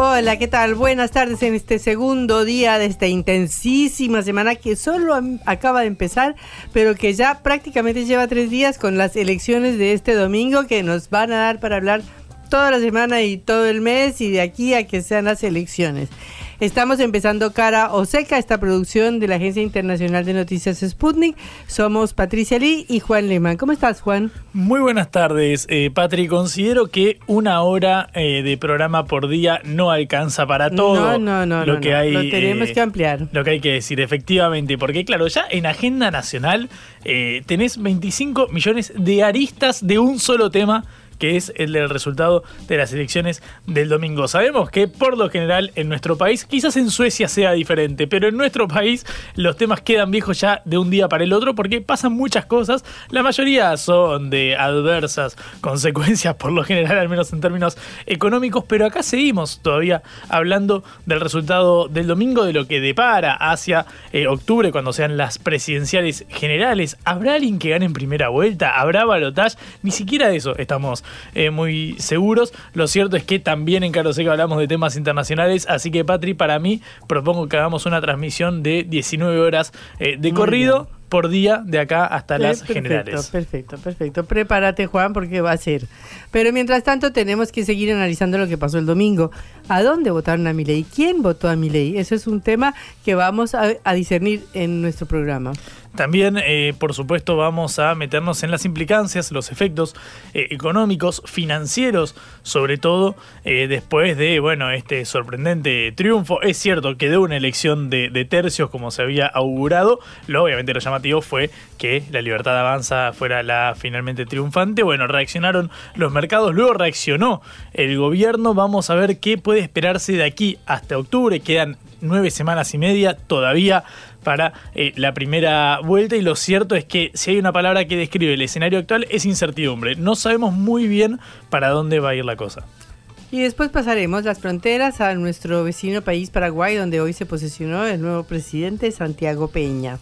Hola, ¿qué tal? Buenas tardes en este segundo día de esta intensísima semana que solo acaba de empezar, pero que ya prácticamente lleva tres días con las elecciones de este domingo que nos van a dar para hablar toda la semana y todo el mes y de aquí a que sean las elecciones. Estamos empezando Cara o Seca, esta producción de la Agencia Internacional de Noticias Sputnik. Somos Patricia Lee y Juan Lehmann. ¿Cómo estás, Juan? Muy buenas tardes, eh, Patri. Considero que una hora eh, de programa por día no alcanza para todo. No, no, no. Lo que hay. Lo tenemos eh, que ampliar. Lo que hay que decir, efectivamente. Porque, claro, ya en Agenda Nacional eh, tenés 25 millones de aristas de un solo tema que es el del resultado de las elecciones del domingo. Sabemos que por lo general en nuestro país, quizás en Suecia sea diferente, pero en nuestro país los temas quedan viejos ya de un día para el otro porque pasan muchas cosas. La mayoría son de adversas consecuencias, por lo general, al menos en términos económicos, pero acá seguimos todavía hablando del resultado del domingo, de lo que depara hacia eh, octubre cuando sean las presidenciales generales. ¿Habrá alguien que gane en primera vuelta? ¿Habrá balotage? Ni siquiera de eso estamos eh, muy seguros. Lo cierto es que también en Caro Seca hablamos de temas internacionales, así que Patri, para mí propongo que hagamos una transmisión de 19 horas eh, de corrido por día de acá hasta las perfecto, generales. Perfecto, perfecto. Prepárate, Juan, porque va a ser. Pero mientras tanto, tenemos que seguir analizando lo que pasó el domingo. ¿A dónde votaron a Milei? ¿Quién votó a Milei? Eso es un tema que vamos a, a discernir en nuestro programa. También, eh, por supuesto, vamos a meternos en las implicancias, los efectos eh, económicos, financieros, sobre todo eh, después de, bueno, este sorprendente triunfo. Es cierto, quedó una elección de, de, tercios como se había augurado. Lo, obviamente lo llamativo fue que la libertad avanza fuera la finalmente triunfante. Bueno, reaccionaron los mercados, luego reaccionó el gobierno. Vamos a ver qué puede esperarse de aquí hasta octubre. Quedan nueve semanas y media todavía para eh, la primera vuelta y lo cierto es que si hay una palabra que describe el escenario actual es incertidumbre. No sabemos muy bien para dónde va a ir la cosa. Y después pasaremos las fronteras a nuestro vecino país Paraguay, donde hoy se posesionó el nuevo presidente Santiago Peña.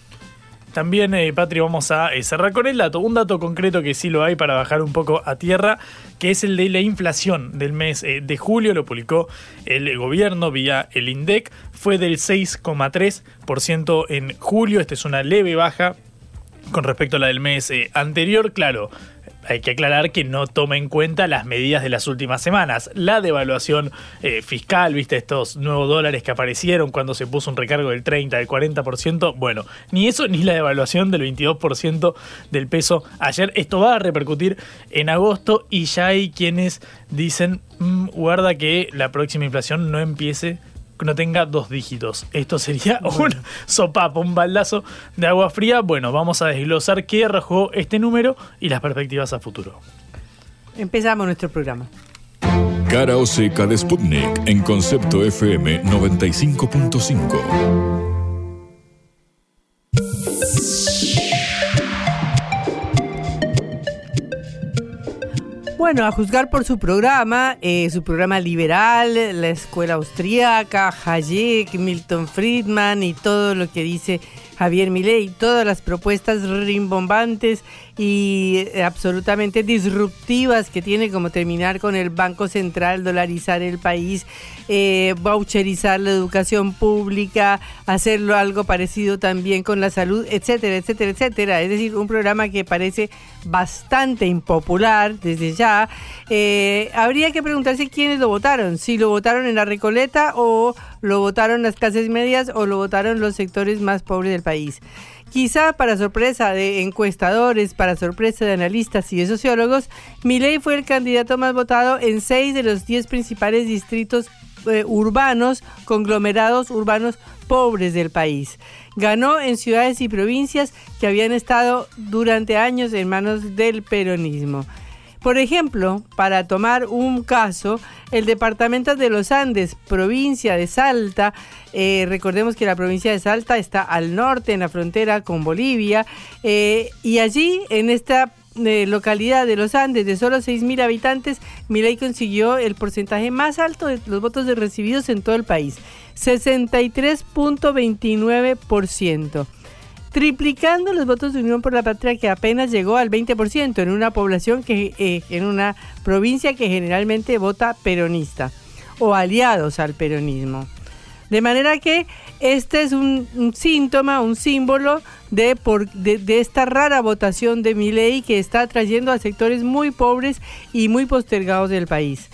También, eh, Patri, vamos a eh, cerrar con el dato. Un dato concreto que sí lo hay para bajar un poco a tierra, que es el de la inflación del mes eh, de julio. Lo publicó el gobierno vía el INDEC. Fue del 6,3% en julio. Esta es una leve baja con respecto a la del mes eh, anterior. Claro, hay que aclarar que no toma en cuenta las medidas de las últimas semanas. La devaluación eh, fiscal, viste, estos nuevos dólares que aparecieron cuando se puso un recargo del 30, del 40%. Bueno, ni eso ni la devaluación del 22% del peso ayer. Esto va a repercutir en agosto y ya hay quienes dicen, mmm, guarda que la próxima inflación no empiece no tenga dos dígitos. Esto sería un sopapo, un baldazo de agua fría. Bueno, vamos a desglosar qué arrojó este número y las perspectivas a futuro. Empezamos nuestro programa. Cara o seca de Sputnik en concepto FM 95.5. Bueno, a juzgar por su programa, eh, su programa liberal, la escuela austríaca, Hayek, Milton Friedman y todo lo que dice Javier Milei, todas las propuestas rimbombantes y eh, absolutamente disruptivas que tiene como terminar con el Banco Central, dolarizar el país, eh, voucherizar la educación pública, hacerlo algo parecido también con la salud, etcétera, etcétera, etcétera. Es decir, un programa que parece bastante impopular desde ya, eh, habría que preguntarse quiénes lo votaron, si lo votaron en la Recoleta o lo votaron las clases medias o lo votaron los sectores más pobres del país. Quizá para sorpresa de encuestadores, para sorpresa de analistas y de sociólogos, Milei fue el candidato más votado en seis de los diez principales distritos eh, urbanos, conglomerados urbanos pobres del país. Ganó en ciudades y provincias que habían estado durante años en manos del peronismo. Por ejemplo, para tomar un caso, el departamento de los Andes, provincia de Salta, eh, recordemos que la provincia de Salta está al norte, en la frontera con Bolivia, eh, y allí, en esta eh, localidad de los Andes, de solo 6.000 habitantes, Milei consiguió el porcentaje más alto de los votos recibidos en todo el país, 63.29% triplicando los votos de Unión por la Patria que apenas llegó al 20% en una población que eh, en una provincia que generalmente vota peronista o aliados al peronismo. De manera que este es un, síntoma, un símbolo de, por, de, de, esta rara votación de mi ley que está atrayendo a sectores muy pobres y muy postergados del país.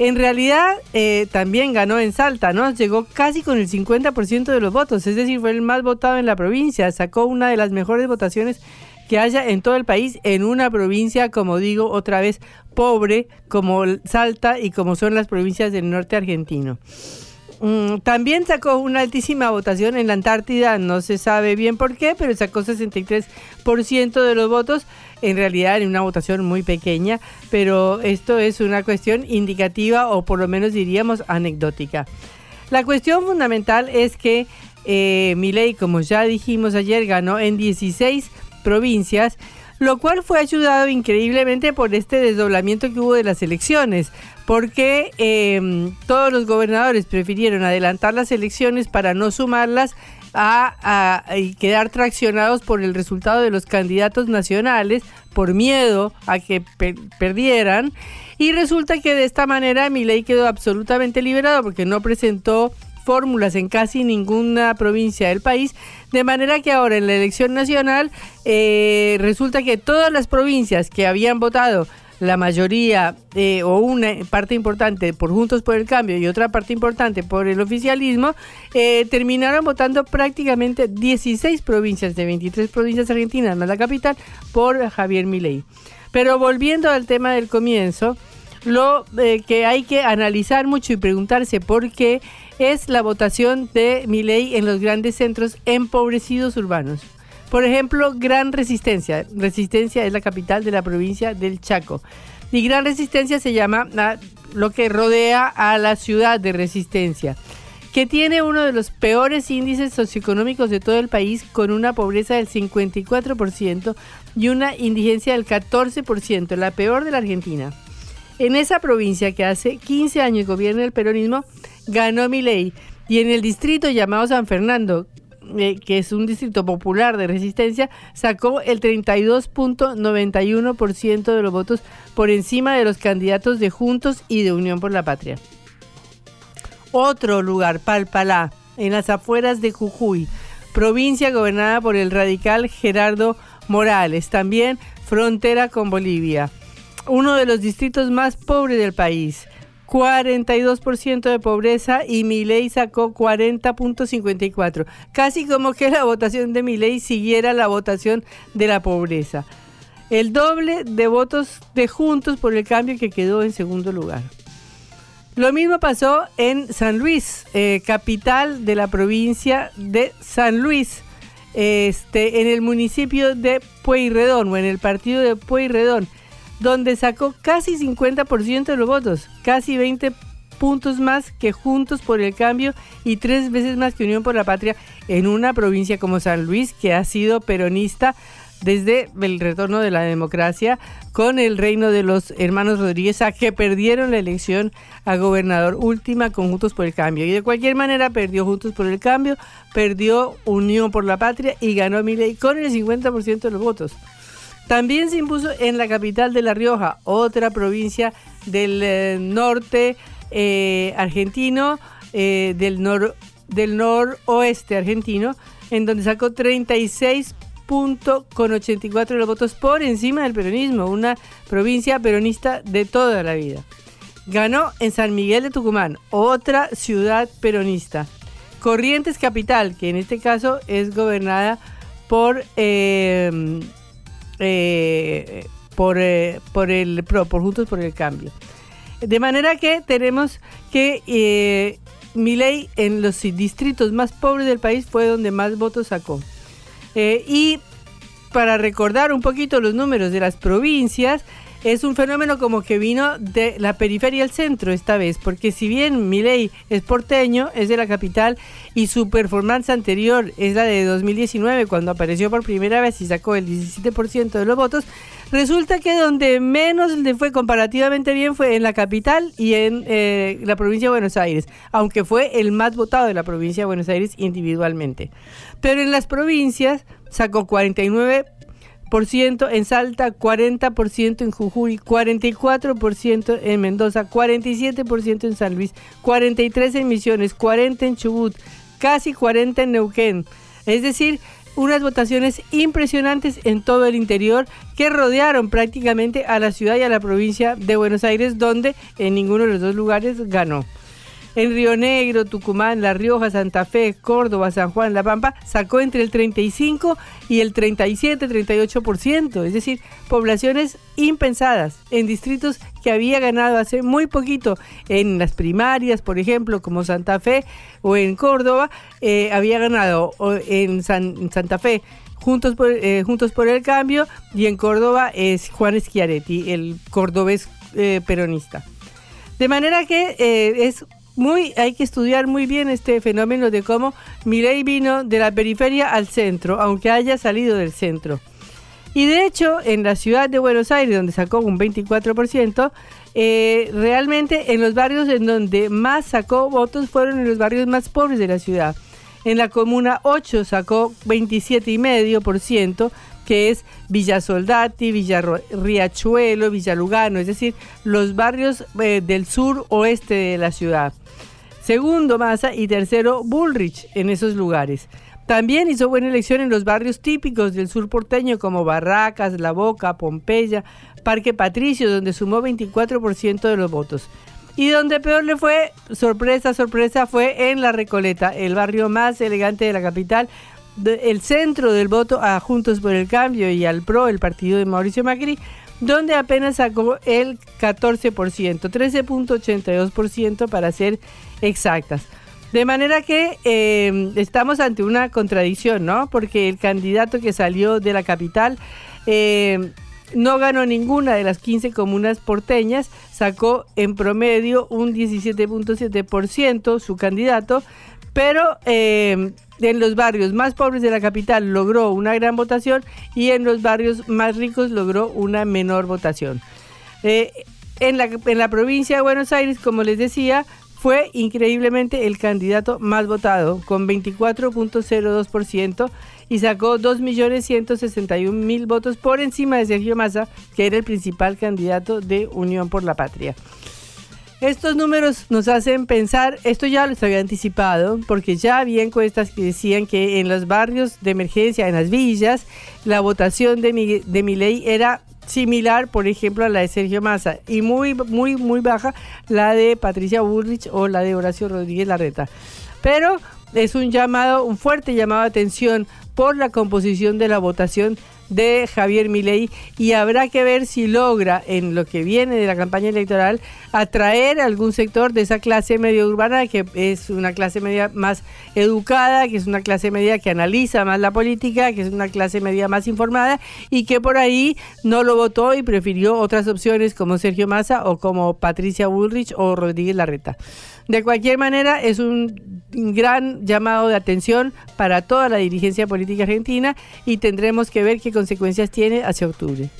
En realidad eh, también ganó en Salta, ¿no? Llegó casi con el 50% de los votos, es decir, fue el más votado en la provincia, sacó una de las mejores votaciones que haya en todo el país, en una provincia, como digo, otra vez pobre, como Salta y como son las provincias del norte argentino. Mm, también sacó una altísima votación en la Antártida, no se sabe bien por qué, pero sacó 63% de los votos, en realidad en una votación muy pequeña, pero esto es una cuestión indicativa o por lo menos diríamos anecdótica. La cuestión fundamental es que eh, Milei, como ya dijimos ayer, ganó en 16 provincias lo cual fue ayudado increíblemente por este desdoblamiento que hubo de las elecciones, porque em, todos los gobernadores prefirieron adelantar las elecciones para no sumarlas a, quedar traccionados por el resultado de los candidatos nacionales, por miedo a que perdieran. Y resulta que de esta manera ley quedó absolutamente liberado porque no presentó fórmulas en casi ninguna provincia del país, de manera que ahora en la elección nacional eh, resulta que todas las provincias que habían votado la mayoría eh, o una parte importante por Juntos por el Cambio y otra parte importante por el oficialismo, eh, terminaron votando prácticamente 16 provincias de 23 provincias argentinas más la capital por Javier Milei. Pero volviendo al tema del comienzo, lo que hay que analizar mucho y preguntarse por qué es la votación de mi ley en los grandes centros empobrecidos urbanos. Por ejemplo, Gran Resistencia. Resistencia es la capital de la provincia del Chaco. Y Gran Resistencia se llama lo que rodea a la ciudad de Resistencia, que tiene uno de los peores índices socioeconómicos de todo el país, con una pobreza del 54% y una indigencia del 14%, la peor de la Argentina. En esa provincia que hace 15 años gobierna el peronismo, ganó mi ley. Y en el distrito llamado San Fernando, eh, que es un distrito popular de resistencia, sacó el 32.91% de los votos por encima de los candidatos de Juntos y de Unión por la Patria. Otro lugar, Palpalá, en las afueras de Jujuy, provincia gobernada por el radical Gerardo Morales, también frontera con Bolivia. Uno de los distritos más pobres del país. 42% de pobreza y ley sacó 40.54. Casi como que la votación de ley siguiera la votación de la pobreza. El doble de votos de Juntos por el Cambio que quedó en segundo lugar. Lo mismo pasó en San Luis, eh, capital de la provincia de San Luis, este, en el municipio de Pueyrredón o en el partido de Pueyrredón donde sacó casi 50% de los votos, casi 20 puntos más que Juntos por el Cambio y tres veces más que Unión por la Patria en una provincia como San Luis, que ha sido peronista desde el retorno de la democracia con el reino de los hermanos Rodríguez a que perdieron la elección a gobernador última con Juntos por el Cambio. Y de cualquier manera perdió Juntos por el Cambio, perdió Unión por la Patria y ganó Milei con el 50% de los votos. También se impuso en la capital de La Rioja, otra provincia del eh, norte eh, argentino, del, nor, del noroeste argentino, en donde sacó 36 punto con 84 de los votos por encima del peronismo, una provincia peronista de toda la vida. Ganó en San Miguel de Tucumán, otra ciudad peronista. Corrientes Capital, que en este caso es gobernada por, eh, eh, por, eh, por el por Juntos por el Cambio. De manera que tenemos que eh, Milei en los distritos más pobres del país fue donde más votos sacó. Eh, y para recordar un poquito los números de las provincias, es un fenómeno como que vino de la periferia al centro esta vez, porque si bien Milei es porteño, es de la capital y su performance anterior es la de 2019 cuando apareció por primera vez y sacó el 17% de los votos, resulta que donde menos le fue comparativamente bien fue en la capital y en eh, la provincia de Buenos Aires, aunque fue el más votado de la provincia de Buenos Aires individualmente. Pero en las provincias sacó 49 en Salta, 40% en Jujuy, 44% en Mendoza, 47% en San Luis, 43% en Misiones, 40% en Chubut, casi 40% en Neuquén. Es decir, unas votaciones impresionantes en todo el interior que rodearon prácticamente a la ciudad y a la provincia de Buenos Aires, donde en ninguno de los dos lugares ganó. En Río Negro, Tucumán, La Rioja, Santa Fe, Córdoba, San Juan, La Pampa, sacó entre el 35 y el 37, 38%, es decir, poblaciones impensadas en distritos que había ganado hace muy poquito en las primarias, por ejemplo, como Santa Fe o en Córdoba, eh, había ganado en, Santa Fe Juntos por, eh, Juntos por el Cambio y en Córdoba es Juan Schiaretti, el cordobés eh, peronista. De manera que es muy, hay que estudiar muy bien este fenómeno de cómo Milei vino de la periferia al centro, aunque haya salido del centro. Y de hecho, en la ciudad de Buenos Aires, donde sacó un 24%, eh, realmente en los barrios en donde más sacó votos fueron en los barrios más pobres de la ciudad. En la comuna 8 sacó 27,5%, que es Villa Soldati, Villa Riachuelo, Villa Lugano, es decir, los barrios eh, del sur oeste de la ciudad. Segundo, Massa y tercero, Bullrich en esos lugares. También hizo buena elección en los barrios típicos del sur porteño como Barracas, La Boca, Pompeya, Parque Patricio, donde sumó 24% de los votos. Y donde peor le fue, sorpresa, sorpresa, fue en La Recoleta, el barrio más elegante de la capital, el centro del voto a Juntos por el Cambio y al PRO, el partido de Mauricio Macri, donde apenas sacó el 14%, 13.82% para ser exactas. De manera que eh, estamos ante una contradicción, ¿no? Porque el candidato que salió de la capital eh, no ganó ninguna de las 15 comunas porteñas, sacó en promedio un 17.7% su candidato, pero eh, en los barrios más pobres de la capital logró una gran votación y en los barrios más ricos logró una menor votación. en, la, en la provincia de Buenos Aires, como les decía, fue increíblemente el candidato más votado, con 24.02% y sacó 2.161.000 votos por encima de Sergio Massa, que era el principal candidato de Unión por la Patria. Estos números nos hacen pensar, esto ya lo había anticipado, porque ya había encuestas que decían que en los barrios de emergencia, en las villas, la votación de mi, de mi ley era similar, por ejemplo, a la de Sergio Massa y muy, muy, muy baja la de Patricia Bullrich o la de Horacio Rodríguez Larreta. Pero es un llamado, un fuerte llamado de atención por la composición de la votación de Javier Milei y habrá que ver si logra en lo que viene de la campaña electoral atraer a algún sector de esa clase media urbana que es una clase media más educada, que es una clase media que analiza más la política, que es una clase media más informada y que por ahí no lo votó y prefirió otras opciones como Sergio Massa o como Patricia Bullrich o Rodríguez Larreta. De cualquier manera, es un gran llamado de atención para toda la dirigencia política argentina y tendremos que ver qué consecuencias tiene hacia octubre.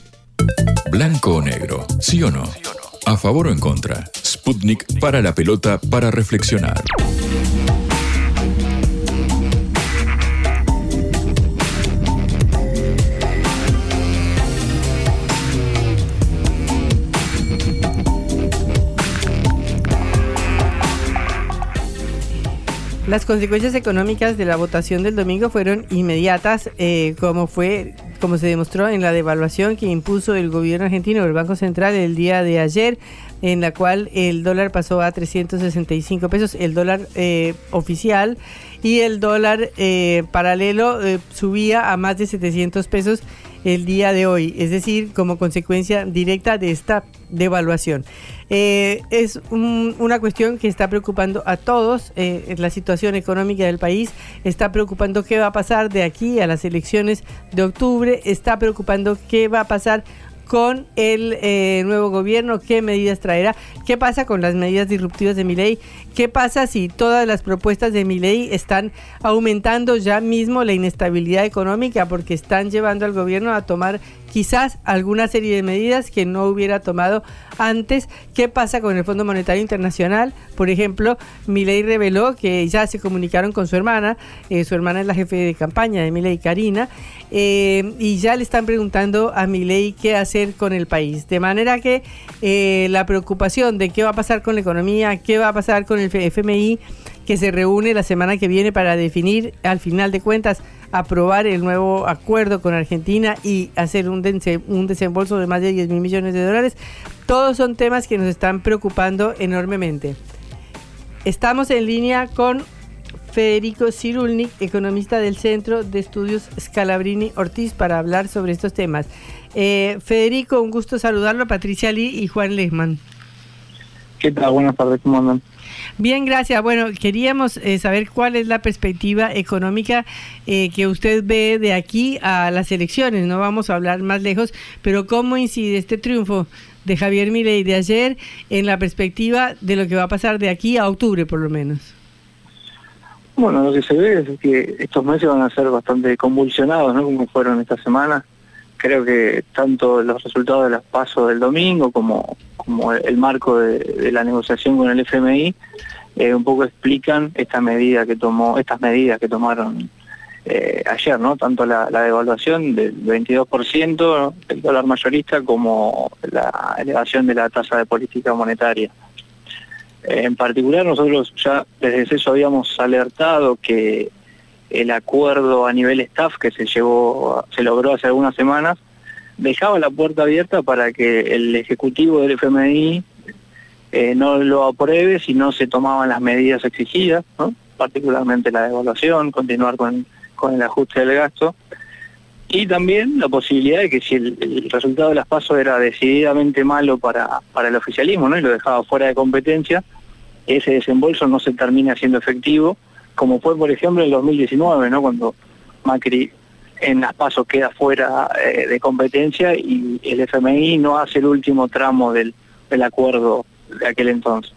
Blanco o negro, sí o no. A favor o en contra. Sputnik para la pelota para reflexionar. Las consecuencias económicas de la votación del domingo fueron inmediatas, eh, como fue, como se demostró en la devaluación que impuso el gobierno argentino, el Banco Central, el día de ayer, en la cual el dólar pasó a 365 pesos, el dólar eh, oficial, y el dólar eh, paralelo subía a más de 700 pesos el día de hoy, es decir, como consecuencia directa de esta devaluación. Eh, es un- una cuestión que está preocupando a todos, eh, la situación económica del país, está preocupando qué va a pasar de aquí a las elecciones de octubre, está preocupando qué va a pasar con el eh, nuevo gobierno, qué medidas traerá, qué pasa con las medidas disruptivas de mi ley, qué pasa si todas las propuestas de mi ley están aumentando ya mismo la inestabilidad económica porque están llevando al gobierno a tomar quizás alguna serie de medidas que no hubiera tomado antes. ¿Qué pasa con el Fondo Monetario Internacional? Por ejemplo, Milei reveló que ya se comunicaron con su hermana, eh, su hermana es la jefe de campaña de Milei, Karina, eh, y ya le están preguntando a Milei qué hacer con el país. De manera que eh, la preocupación de qué va a pasar con la economía, qué va a pasar con el FMI, que se reúne la semana que viene para definir, al final de cuentas, aprobar el nuevo acuerdo con Argentina y hacer un, desembolso de más de 10 mil millones de dólares. Todos son temas que nos están preocupando enormemente. Estamos en línea con Federico Cirulnik, economista del Centro de Estudios Scalabrini Ortiz, para hablar sobre estos temas. Eh, Federico, un gusto saludarlo, Patricia Lee y Juan Lehmann. ¿Qué tal? Buenas tardes, ¿cómo andan? Bien, gracias. Bueno, queríamos eh, saber cuál es la perspectiva económica eh, que usted ve de aquí a las elecciones. No vamos a hablar más lejos, pero cómo incide este triunfo de Javier Milei de ayer en la perspectiva de lo que va a pasar de aquí a octubre, por lo menos. Bueno, lo que se ve es que estos meses van a ser bastante convulsionados, ¿no? Como fueron esta semana. Creo que tanto los resultados de las pasos del domingo como, como el, marco de, la negociación con el FMI eh, un poco explican esta medida que tomó, estas medidas que tomaron eh, ayer, ¿no? Tanto la, la devaluación del 22% del dólar mayorista como la elevación de la tasa de política monetaria. Eh, En particular, nosotros ya desde eso habíamos alertado que el acuerdo a nivel staff que se llevó, se logró hace algunas semanas, dejaba la puerta abierta para que el ejecutivo del FMI eh, no lo apruebe si no se tomaban las medidas exigidas, particularmente la devaluación, continuar con, con el ajuste del gasto, y también la posibilidad de que si el, el resultado de las pasos era decididamente malo para, para el oficialismo ¿no? y lo dejaba fuera de competencia, ese desembolso no se termina siendo efectivo, como fue por ejemplo en el 2019, ¿no? cuando Macri en las pasos queda fuera eh, de competencia y el FMI no hace el último tramo del, del acuerdo de aquel entonces.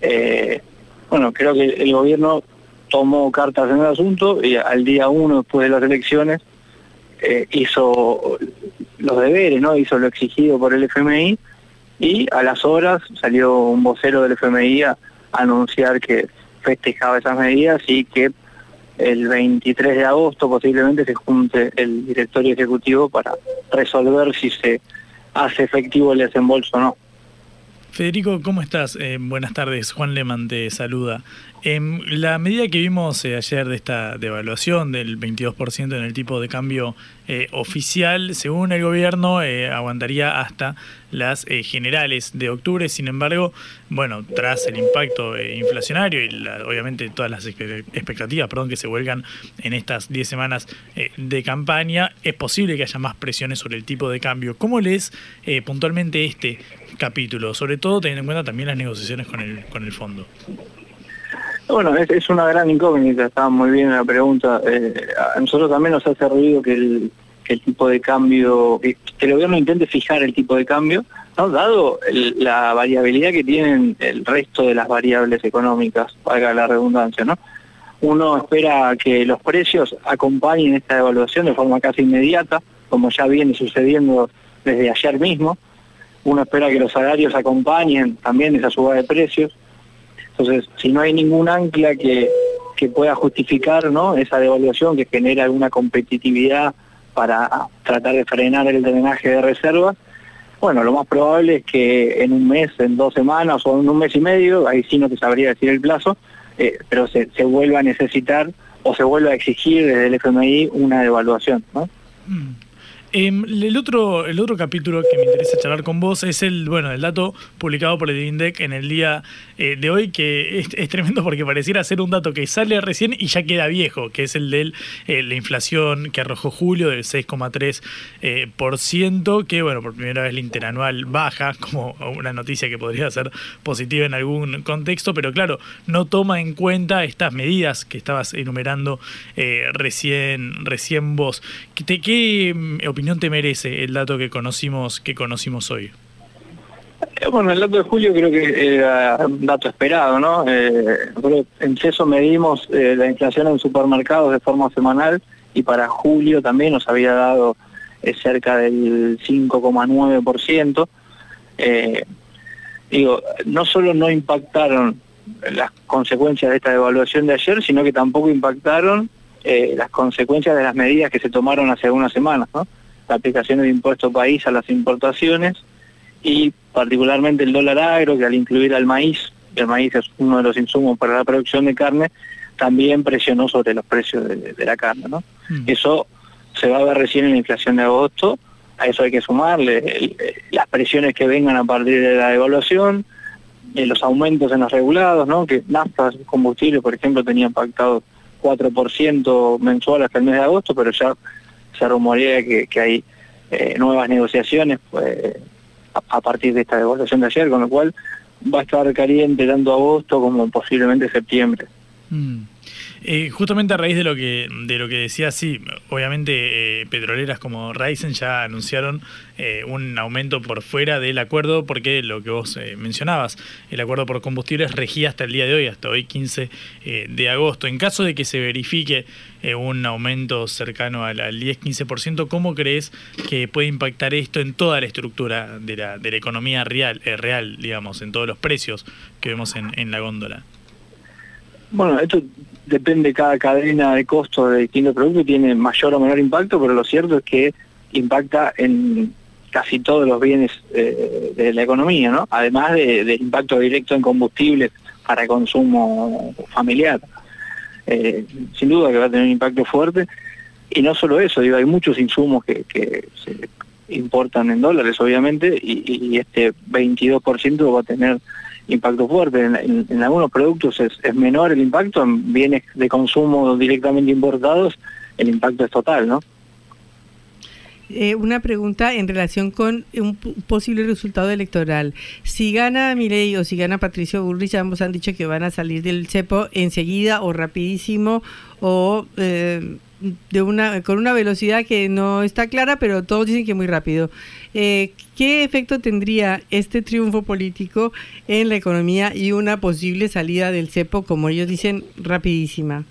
Eh, bueno, creo que el gobierno tomó cartas en el asunto y al día uno después de las elecciones eh, hizo los deberes, ¿no? Hizo lo exigido por el FMI y a las horas salió un vocero del FMI a anunciar que festejaba esas medidas y que el 23 de agosto posiblemente se junte el directorio ejecutivo para resolver si se hace efectivo el desembolso o no. Federico, ¿cómo estás? Eh, buenas tardes, Juan Leman te saluda. Em, la medida que vimos eh, ayer de esta devaluación del 22% en el tipo de cambio eh, oficial, según el gobierno, eh, aguantaría hasta las eh, generales de octubre. Sin embargo, bueno, tras el impacto inflacionario y la- obviamente todas las expectativas perdón, que se vuelcan en estas 10 semanas de campaña, es posible que haya más presiones sobre el tipo de cambio. ¿Cómo lees puntualmente este capítulo? Sobre todo teniendo en cuenta también las negociaciones con el, con el fondo. Bueno, es, una gran incógnita, estaba muy bien la pregunta. Eh, a nosotros también nos hace ruido que el, tipo de cambio, que, el gobierno intente fijar el tipo de cambio, ¿no? dado la variabilidad que tienen el resto de las variables económicas, valga la redundancia, ¿no? Uno espera que los precios acompañen esta devaluación de forma casi inmediata, como ya viene sucediendo desde ayer mismo. Uno espera que los salarios acompañen también esa subida de precios. Entonces, si no hay ningún ancla que, que pueda justificar ¿no? esa devaluación que genera alguna competitividad para tratar de frenar el drenaje de reservas, bueno, lo más probable es que en un mes, en dos semanas o en un mes y medio, ahí sí no te sabría decir el plazo, eh, pero se, vuelva a necesitar o se vuelva a exigir desde el FMI una devaluación, ¿no? Mm. Em, el, otro, el otro capítulo que me interesa charlar con vos es el, bueno, el dato publicado por el INDEC en el día eh, de hoy, que es, tremendo porque pareciera ser un dato que sale recién y ya queda viejo, que es el de eh, la inflación que arrojó julio del 6,3%, eh, que bueno, por primera vez la interanual baja, como una noticia que podría ser positiva en algún contexto, pero claro, no toma en cuenta estas medidas que estabas enumerando recién, recién vos. ¿Qué, qué opinión te merece el dato que conocimos, que conocimos hoy? Eh, bueno, el dato de julio creo que era un dato esperado, ¿no? Eh, en CESO medimos eh, la inflación en supermercados de forma semanal y para julio también nos había dado cerca del 5,9%. digo, no solo no impactaron las consecuencias de esta devaluación de ayer, sino que tampoco impactaron las consecuencias de las medidas que se tomaron hace algunas semanas, ¿no? La aplicación de impuesto país a las importaciones y particularmente el dólar agro, que al incluir al maíz, el maíz es uno de los insumos para la producción de carne, también presionó sobre los precios de, la carne. ¿no? Mm. Eso se va a ver recién en la inflación de agosto, a eso hay que sumarle las presiones que vengan a partir de la devaluación, eh, los aumentos en los regulados, ¿no? que naftas, combustible, por ejemplo, tenían pactado 4% mensual hasta el mes de agosto, pero ya se rumorea que, hay eh, nuevas negociaciones pues, a, partir de esta devaluación de ayer, con lo cual va a estar caliente tanto agosto como posiblemente septiembre. Mm. Eh, justamente a raíz de lo que de lo que decía, sí, obviamente eh, petroleras como Ryzen ya anunciaron eh, un aumento por fuera del acuerdo, porque lo que vos mencionabas, el acuerdo por combustibles regía hasta el día de hoy, hasta hoy 15 de agosto. En caso de que se verifique un aumento cercano al, 10-15%, ¿cómo crees que puede impactar esto en toda la estructura de la, de la economía real, real, digamos, en todos los precios que vemos en, en la góndola? Bueno, esto depende cada cadena de costos de distintos productos, tiene mayor o menor impacto, pero lo cierto es que impacta en casi todos los bienes eh, de la economía, ¿no? Además del impacto directo en combustibles para consumo familiar. Eh, sin duda que va a tener un impacto fuerte. Y no solo eso, digo, hay muchos insumos que, se importan en dólares, obviamente, y, y este 22% va a tener impacto fuerte. En, algunos productos es, menor el impacto, en bienes de consumo directamente importados el impacto es total, ¿no? Eh, una pregunta en relación con un posible resultado electoral. Si gana Milei o si gana Patricio Bullrich, ambos han dicho que van a salir del cepo enseguida o rapidísimo o eh, de una con una velocidad que no está clara, pero todos dicen que muy rápido. Eh, ¿Qué efecto tendría este triunfo político en la economía y una posible salida del cepo, como ellos dicen, rapidísima?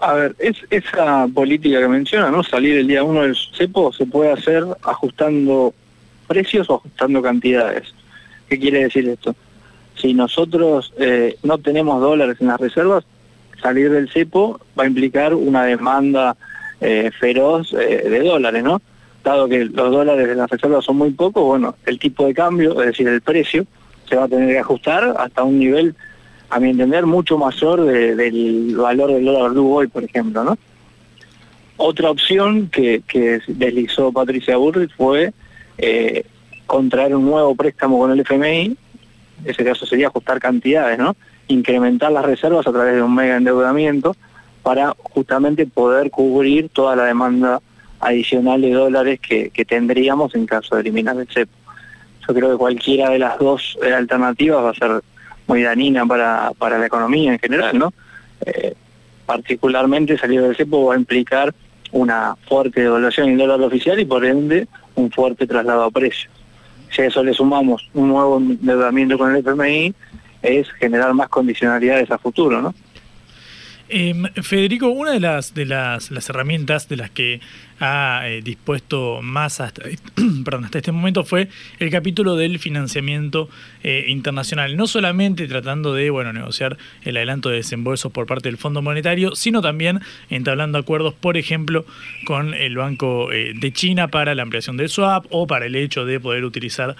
A ver, es, esa política que menciona, ¿no? Salir el día uno del cepo se puede hacer ajustando precios o ajustando cantidades. ¿Qué quiere decir esto? Si nosotros eh, no tenemos dólares en las reservas, salir del cepo va a implicar una demanda eh, feroz eh, de dólares, ¿no? Dado que los dólares de las reservas son muy pocos, bueno, el tipo de cambio, es decir, el precio, se va a tener que ajustar hasta un nivel, a mi entender, mucho mayor del valor del dólar blue hoy, por ejemplo, ¿no? Otra opción que, deslizó Patricia Burrich fue eh, contraer un nuevo préstamo con el FMI, ese caso sería ajustar cantidades, ¿no? Incrementar las reservas a través de un mega endeudamiento para justamente poder cubrir toda la demanda adicional de dólares que, tendríamos en caso de eliminar el CEPO. Yo creo que cualquiera de las dos eh, alternativas va a ser muy danina para, para la economía en general, ¿no? Eh, particularmente salir del CEPO va a implicar una fuerte devaluación en dólar oficial y por ende un fuerte traslado a precios. Si a eso le sumamos un nuevo endeudamiento con el FMI, es generar más condicionalidades a futuro, ¿no? Em, Federico, una de las, de las, las herramientas de las que ha eh, dispuesto más hasta, perdón, hasta este momento fue el capítulo del financiamiento eh, internacional. No solamente tratando de bueno, negociar el adelanto de desembolsos por parte del Fondo Monetario, sino también entablando acuerdos, por ejemplo, con el Banco eh, de China para la ampliación del swap o para el hecho de poder utilizar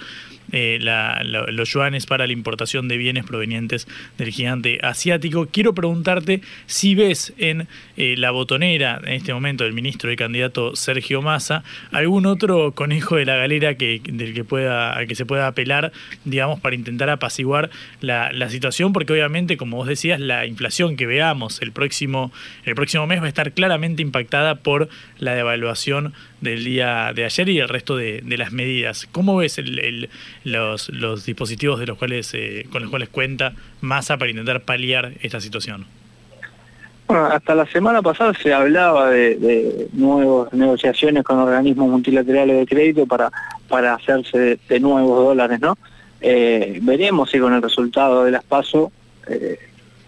eh, los yuanes para la importación de bienes provenientes del gigante asiático. Quiero preguntarte si ves en eh, la botonera en este momento del ministro y candidato Sergio Massa algún otro conejo de la galera que, del que pueda, al que se pueda apelar, digamos, para intentar apaciguar la, la situación, porque obviamente, como vos decías, la inflación que veamos el próximo, el próximo mes va a estar claramente impactada por la devaluación del día de ayer y el resto de, las medidas. ¿Cómo ves los, los, dispositivos de los cuales, eh, con los cuales cuenta Massa para intentar paliar esta situación? Bueno, hasta la semana pasada se hablaba de, nuevas negociaciones con organismos multilaterales de crédito para, para hacerse de, nuevos dólares, ¿no? Eh, veremos si con el resultado de las PASO eh,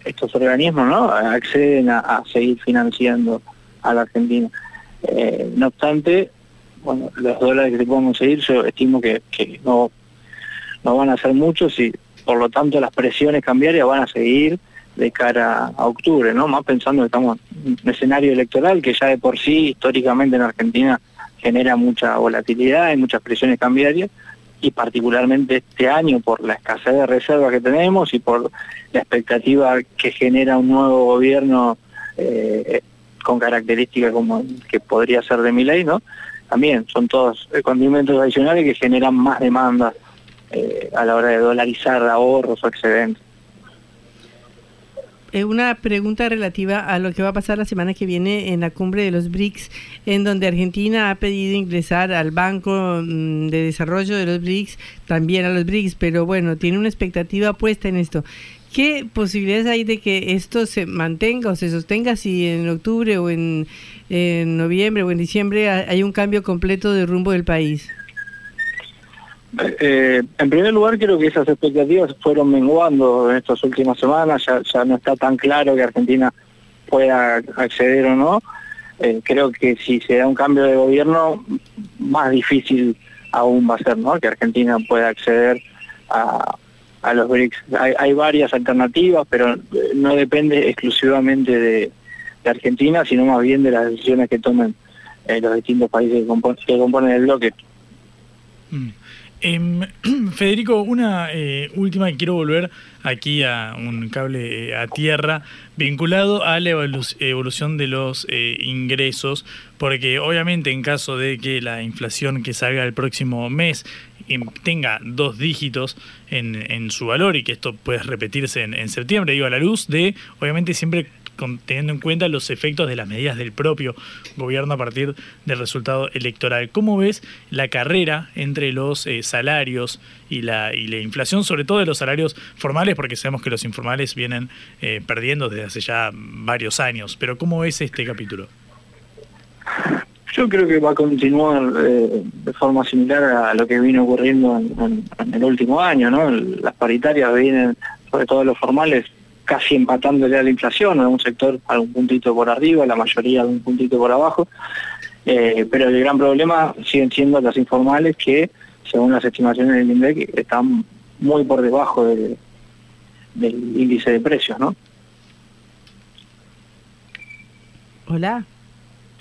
estos organismos ¿no? acceden a seguir financiando a la Argentina. No obstante, bueno, los dólares que se pueden conseguir yo estimo que, no, no van a ser muchos y por lo tanto las presiones cambiarias van a seguir de cara a octubre, ¿no? Más pensando que estamos en un escenario electoral que ya de por sí históricamente en Argentina genera mucha volatilidad y muchas presiones cambiarias y particularmente este año por la escasez de reservas que tenemos y por la expectativa que genera un nuevo gobierno eh, con características como que podría ser de mi ley, ¿no? También son todos condimentos adicionales que generan más demanda eh, a la hora de dolarizar ahorros o excedentes. Eh, una pregunta relativa a lo que va a pasar la semana que viene en la cumbre de los BRICS, en donde Argentina ha pedido ingresar al Banco mm, de Desarrollo de los BRICS, también a los BRICS, pero bueno, tiene una expectativa puesta en esto. ¿Qué posibilidades hay de que esto se mantenga o se sostenga si en octubre o en, noviembre o en diciembre hay un cambio completo de rumbo del país? Eh, en primer lugar, creo que esas expectativas fueron menguando en estas últimas semanas. Ya, no está tan claro que Argentina pueda acceder o no. Eh, creo que si se da un cambio de gobierno, más difícil aún va a ser ¿no? que Argentina pueda acceder a, los BRICS. Hay, varias alternativas, pero eh, no depende exclusivamente de, Argentina, sino más bien de las decisiones que tomen los distintos países que, componen el bloque. Mm. Em, Federico, una eh, última y quiero volver aquí a un cable a tierra vinculado a la evolución de los ingresos, porque obviamente en caso de que la inflación que salga el próximo mes tenga dos dígitos en, en, su valor y que esto puede repetirse en, septiembre, digo, a la luz de, obviamente, siempre teniendo en cuenta los efectos de las medidas del propio gobierno a partir del resultado electoral. ¿Cómo ves la carrera entre los eh, salarios y la, y la inflación, sobre todo de los salarios formales, porque sabemos que los informales vienen eh, perdiendo desde hace ya varios años, pero ¿cómo ves este capítulo? Yo creo que va a continuar eh, de forma similar a lo que vino ocurriendo en, el último año, ¿no? Las paritarias vienen, sobre todo los formales, casi empatándole a la inflación, en un sector algún puntito por arriba, la mayoría algún puntito por abajo, eh, pero el gran problema siguen siendo las informales que, según las estimaciones del INDEC, están muy por debajo del índice de precios, ¿no? Hola.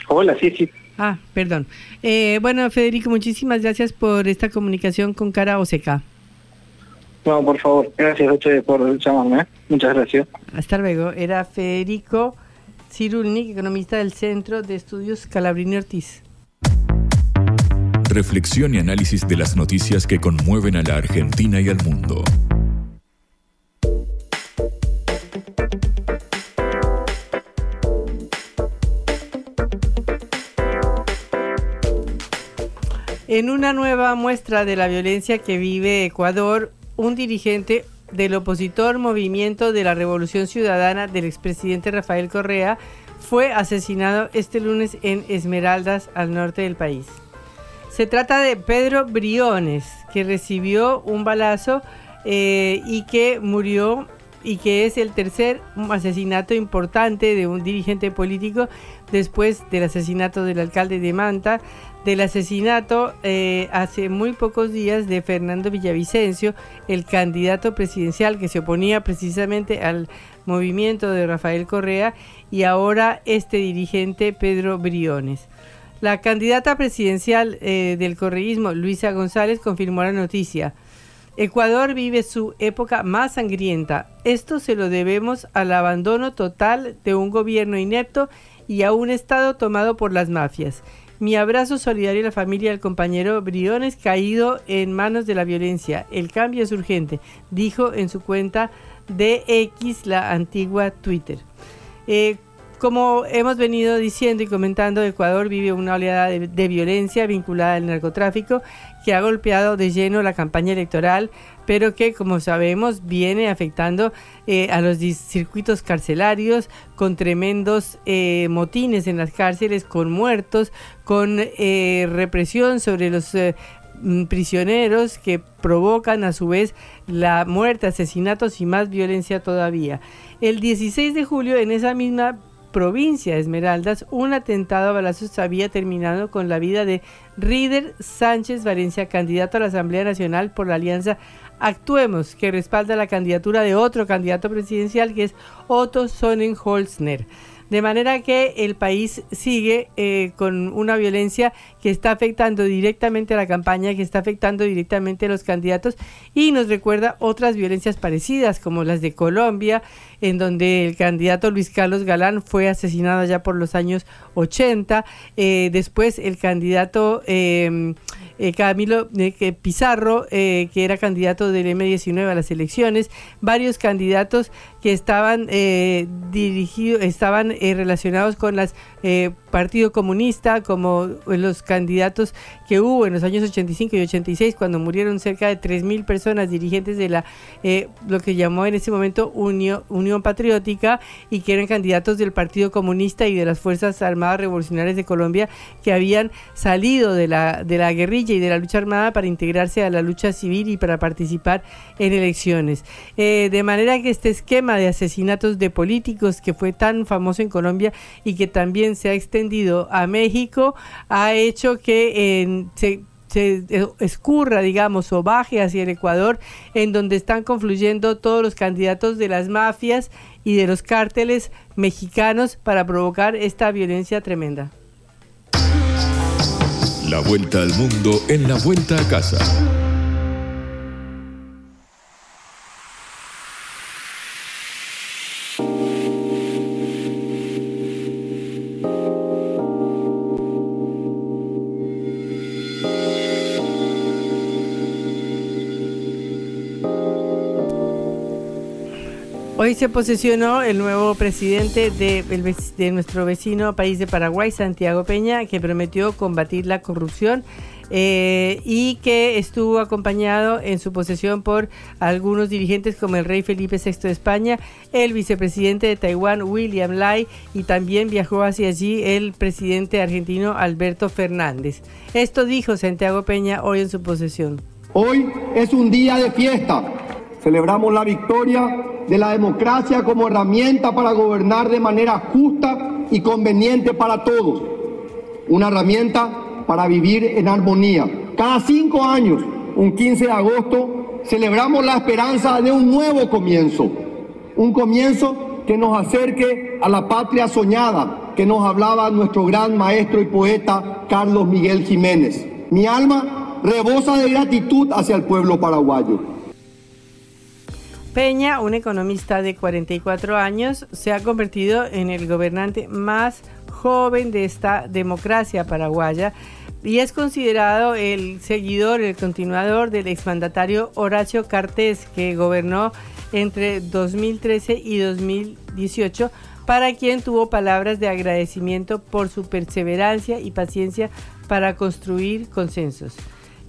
Hola, sí, sí. Ah, perdón. Eh, bueno, Federico, muchísimas gracias por esta comunicación con Cara Oseca. No, por favor, gracias a ustedes por llamarme. ¿eh? Muchas gracias. Hasta luego. Era Federico Cirulnik, economista del Centro de Estudios Calabrini Ortiz. Reflexión y análisis de las noticias que conmueven a la Argentina y al mundo. En una nueva muestra de la violencia que vive Ecuador, un dirigente del opositor Movimiento de la Revolución Ciudadana del expresidente Rafael Correa fue asesinado este lunes en Esmeraldas, al norte del país. Se trata de Pedro Briones, que recibió un balazo eh, y que murió y que es el tercer asesinato importante de un dirigente político después del asesinato del alcalde de Manta, del asesinato eh, hace muy pocos días de Fernando Villavicencio, el candidato presidencial que se oponía precisamente al movimiento de Rafael Correa y ahora este dirigente Pedro Briones. La candidata presidencial eh, del correísmo, Luisa González, confirmó la noticia. Ecuador vive su época más sangrienta. Esto se lo debemos al abandono total de un gobierno inepto y a un Estado tomado por las mafias. Mi abrazo solidario a la familia del compañero Briones caído en manos de la violencia. El cambio es urgente, dijo en su cuenta de X, la antigua Twitter. Eh, como hemos venido diciendo y comentando, Ecuador vive una oleada de, violencia vinculada al narcotráfico que ha golpeado de lleno la campaña electoral, pero que, como sabemos, viene afectando eh, a los circuitos carcelarios con tremendos eh, motines en las cárceles, con muertos, con eh, represión sobre los mm, prisioneros que provocan a su vez la muerte, asesinatos y más violencia todavía. El 16 de julio, en esa misma provincia de Esmeraldas, un atentado a balazos había terminado con la vida de Rider Sánchez Valencia, candidato a la Asamblea Nacional por la Alianza Actuemos, que respalda la candidatura de otro candidato presidencial que es Otto Sonnenholzner. De manera que el país sigue eh, con una violencia que está afectando directamente a la campaña, que está afectando directamente a los candidatos y nos recuerda otras violencias parecidas como las de Colombia, en donde el candidato Luis Carlos Galán fue asesinado ya por los años 80. Eh, después el candidato... Em, eh, Camilo Pizarro, que era candidato del M19 a las elecciones, varios candidatos que estaban dirigidos, estaban relacionados con las eh, Partido Comunista, como los candidatos que hubo en los años 85 y 86, cuando murieron cerca de 3.000 personas dirigentes de la eh, lo que llamó en ese momento Unión, Patriótica y que eran candidatos del Partido Comunista y de las Fuerzas Armadas Revolucionarias de Colombia que habían salido de la, de la guerrilla y de la lucha armada para integrarse a la lucha civil y para participar en elecciones. Eh, de manera que este esquema de asesinatos de políticos que fue tan famoso en Colombia y que también se ha extendido a México ha hecho que se, escurra, digamos, o baje hacia el Ecuador, en donde están confluyendo todos los candidatos de las mafias y de los cárteles mexicanos para provocar esta violencia tremenda. La vuelta al mundo en la vuelta a casa. Hoy se posesionó el nuevo presidente de, nuestro vecino país de Paraguay, Santiago Peña, que prometió combatir la corrupción eh, y que estuvo acompañado en su posesión por algunos dirigentes como el rey Felipe VI de España, el vicepresidente de Taiwán, William Lai, y también viajó hacia allí el presidente argentino Alberto Fernández. Esto dijo Santiago Peña hoy en su posesión. Hoy es un día de fiesta. Celebramos la victoria de la democracia como herramienta para gobernar de manera justa y conveniente para todos. Una herramienta para vivir en armonía. Cada cinco años, un 15 de agosto, celebramos la esperanza de un nuevo comienzo. Un comienzo que nos acerque a la patria soñada que nos hablaba nuestro gran maestro y poeta Carlos Miguel Jiménez. Mi alma rebosa de gratitud hacia el pueblo paraguayo. Peña, un economista de 44 años, se ha convertido en el gobernante más joven de esta democracia paraguaya y es considerado el seguidor, el continuador del exmandatario Horacio Cartés, que gobernó entre 2013 y 2018, para quien tuvo palabras de agradecimiento por su perseverancia y paciencia para construir consensos.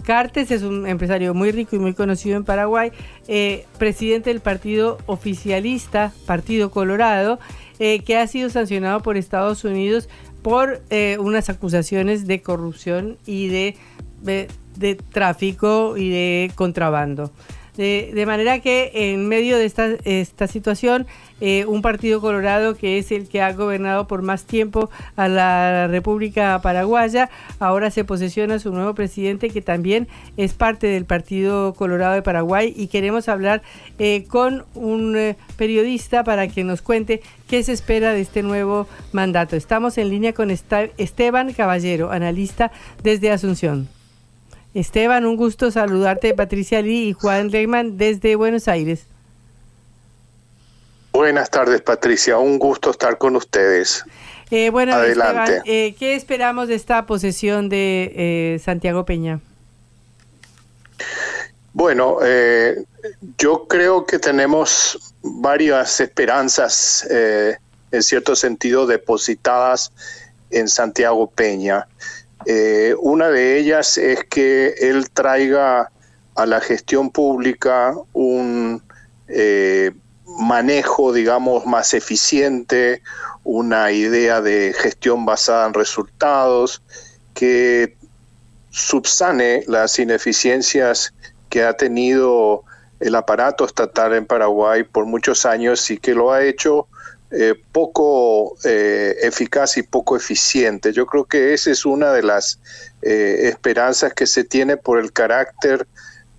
Cartes es un empresario muy rico y muy conocido en Paraguay, eh, presidente del partido oficialista, Partido Colorado, eh, que ha sido sancionado por Estados Unidos por eh, unas acusaciones de corrupción y de, de tráfico y de contrabando. De, manera que en medio de esta, esta situación, eh, un partido colorado que es el que ha gobernado por más tiempo a la República Paraguaya, ahora se posesiona su nuevo presidente que también es parte del Partido Colorado de Paraguay y queremos hablar eh, con un eh, periodista para que nos cuente qué se espera de este nuevo mandato. Estamos en línea con Esteban Caballero, analista desde Asunción. Esteban, un gusto saludarte, Patricia Lee y Juan Reimann desde Buenos Aires. Buenas tardes, Patricia. Un gusto estar con ustedes. Eh, bueno, Adelante. Eh, ¿qué esperamos de esta posesión de eh, Santiago Peña? Bueno, yo creo que tenemos varias esperanzas, en cierto sentido, depositadas en Santiago Peña. Una de ellas es que él traiga a la gestión pública un manejo, digamos, más eficiente, una idea de gestión basada en resultados, que subsane las ineficiencias que ha tenido el aparato estatal en Paraguay por muchos años y que lo ha hecho eh, poco eh, eficaz y poco eficiente. Yo creo que esa es una de las eh, esperanzas que se tiene por el carácter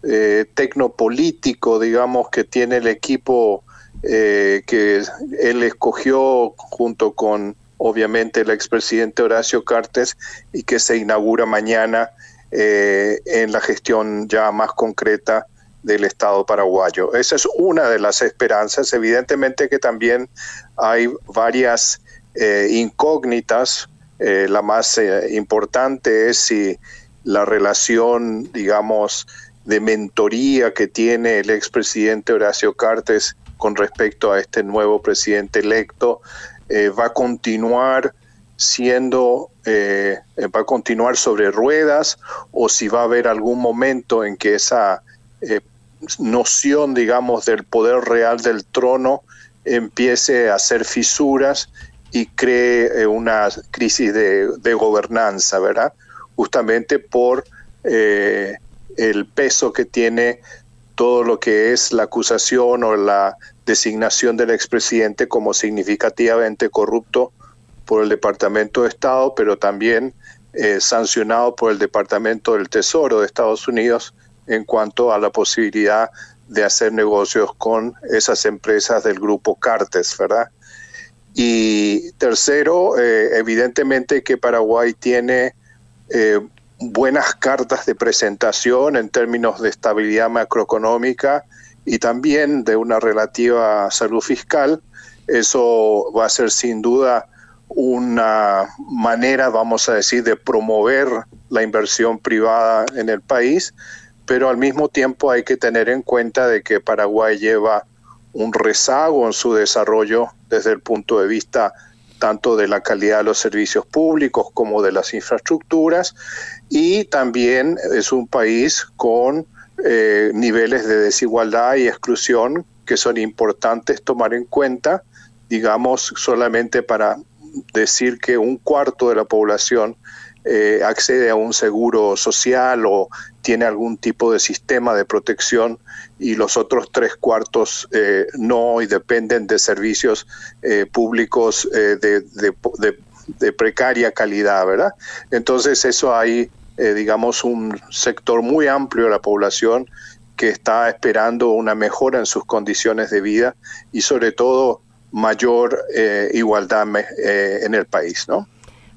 tecnopolítico, digamos, que tiene el equipo eh, que él escogió junto con obviamente el expresidente Horacio Cartes y que se inaugura mañana eh, en la gestión ya más concreta del Estado paraguayo. Esa es una de las esperanzas. Evidentemente que también hay varias eh, incógnitas. la más importante es si la relación, digamos, de mentoría que tiene el expresidente Horacio Cartes con respecto a este nuevo presidente electo eh, va a continuar siendo, eh, va a continuar sobre ruedas o si va a haber algún momento en que esa eh, noción, digamos, del poder real del trono empiece a hacer fisuras y cree una crisis de, de, gobernanza, ¿verdad? Justamente por el peso que tiene todo lo que es la acusación o la designación del expresidente como significativamente corrupto por el Departamento de Estado, pero también eh, sancionado por el Departamento del Tesoro de Estados Unidos en cuanto a la posibilidad de hacer negocios con esas empresas del grupo Cartes, ¿verdad? Y tercero, eh, evidentemente que Paraguay tiene eh, buenas cartas de presentación en términos de estabilidad macroeconómica y también de una relativa salud fiscal. Eso va a ser sin duda una manera, vamos a decir, de promover la inversión privada en el país, pero al mismo tiempo hay que tener en cuenta de que Paraguay lleva un rezago en su desarrollo desde el punto de vista tanto de la calidad de los servicios públicos como de las infraestructuras y también es un país con eh, niveles de desigualdad y exclusión que son importantes tomar en cuenta, digamos, solamente para decir que un cuarto de la población eh, accede a un seguro social o tiene algún tipo de sistema de protección y los otros tres cuartos eh, no y dependen de servicios públicos de, de, precaria calidad, ¿verdad? Entonces eso hay eh, digamos, un sector muy amplio de la población que está esperando una mejora en sus condiciones de vida y sobre todo mayor eh, igualdad eh, en el país, ¿no?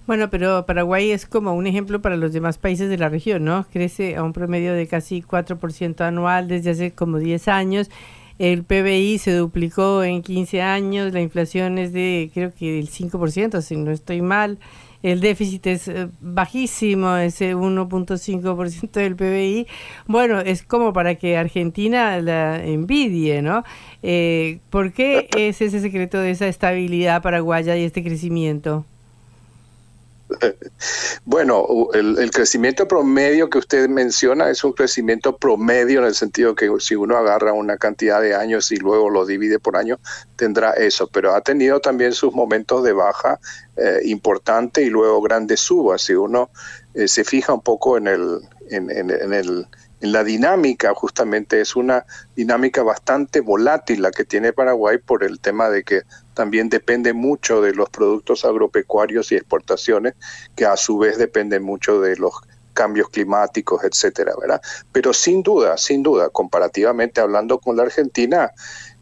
Bueno, pero Paraguay es como un ejemplo para los demás países de la región, ¿no? Crece a un promedio de casi 4% anual desde hace como 10 años. El PBI se duplicó en 15 años, la inflación es de creo que el 5%, si no estoy mal el déficit es eh, bajísimo, ese 1.5% del PBI. Bueno, es como para que Argentina la envidie, ¿no? Eh, ¿Por qué es ese secreto de esa estabilidad paraguaya y este crecimiento? Bueno, el, crecimiento promedio que usted menciona es un crecimiento promedio en el sentido que si uno agarra una cantidad de años y luego lo divide por año, tendrá eso, pero ha tenido también sus momentos de baja eh, importante y luego grandes subas. Si uno eh, se fija un poco en el, en, en el en la dinámica, justamente es una dinámica bastante volátil la que tiene Paraguay por el tema de que también depende mucho de los productos agropecuarios y exportaciones, que a su vez dependen mucho de los cambios climáticos, etcétera, ¿verdad? Pero sin duda, sin duda, comparativamente hablando con la Argentina,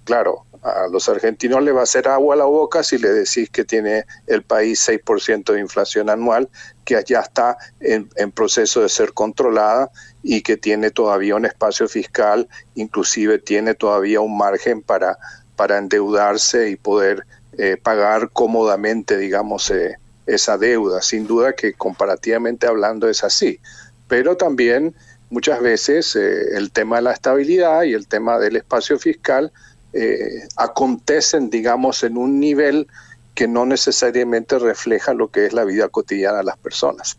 claro, A los argentinos le va a hacer agua a la boca si le decís que tiene el país 6% de inflación anual, que ya está en, proceso de ser controlada y que tiene todavía un espacio fiscal, inclusive tiene todavía un margen para, para endeudarse y poder eh, pagar cómodamente, digamos, eh, esa deuda. Sin duda que comparativamente hablando es así. Pero también muchas veces eh, el tema de la estabilidad y el tema del espacio fiscal eh, acontecen, digamos, en un nivel que no necesariamente refleja lo que es la vida cotidiana de las personas.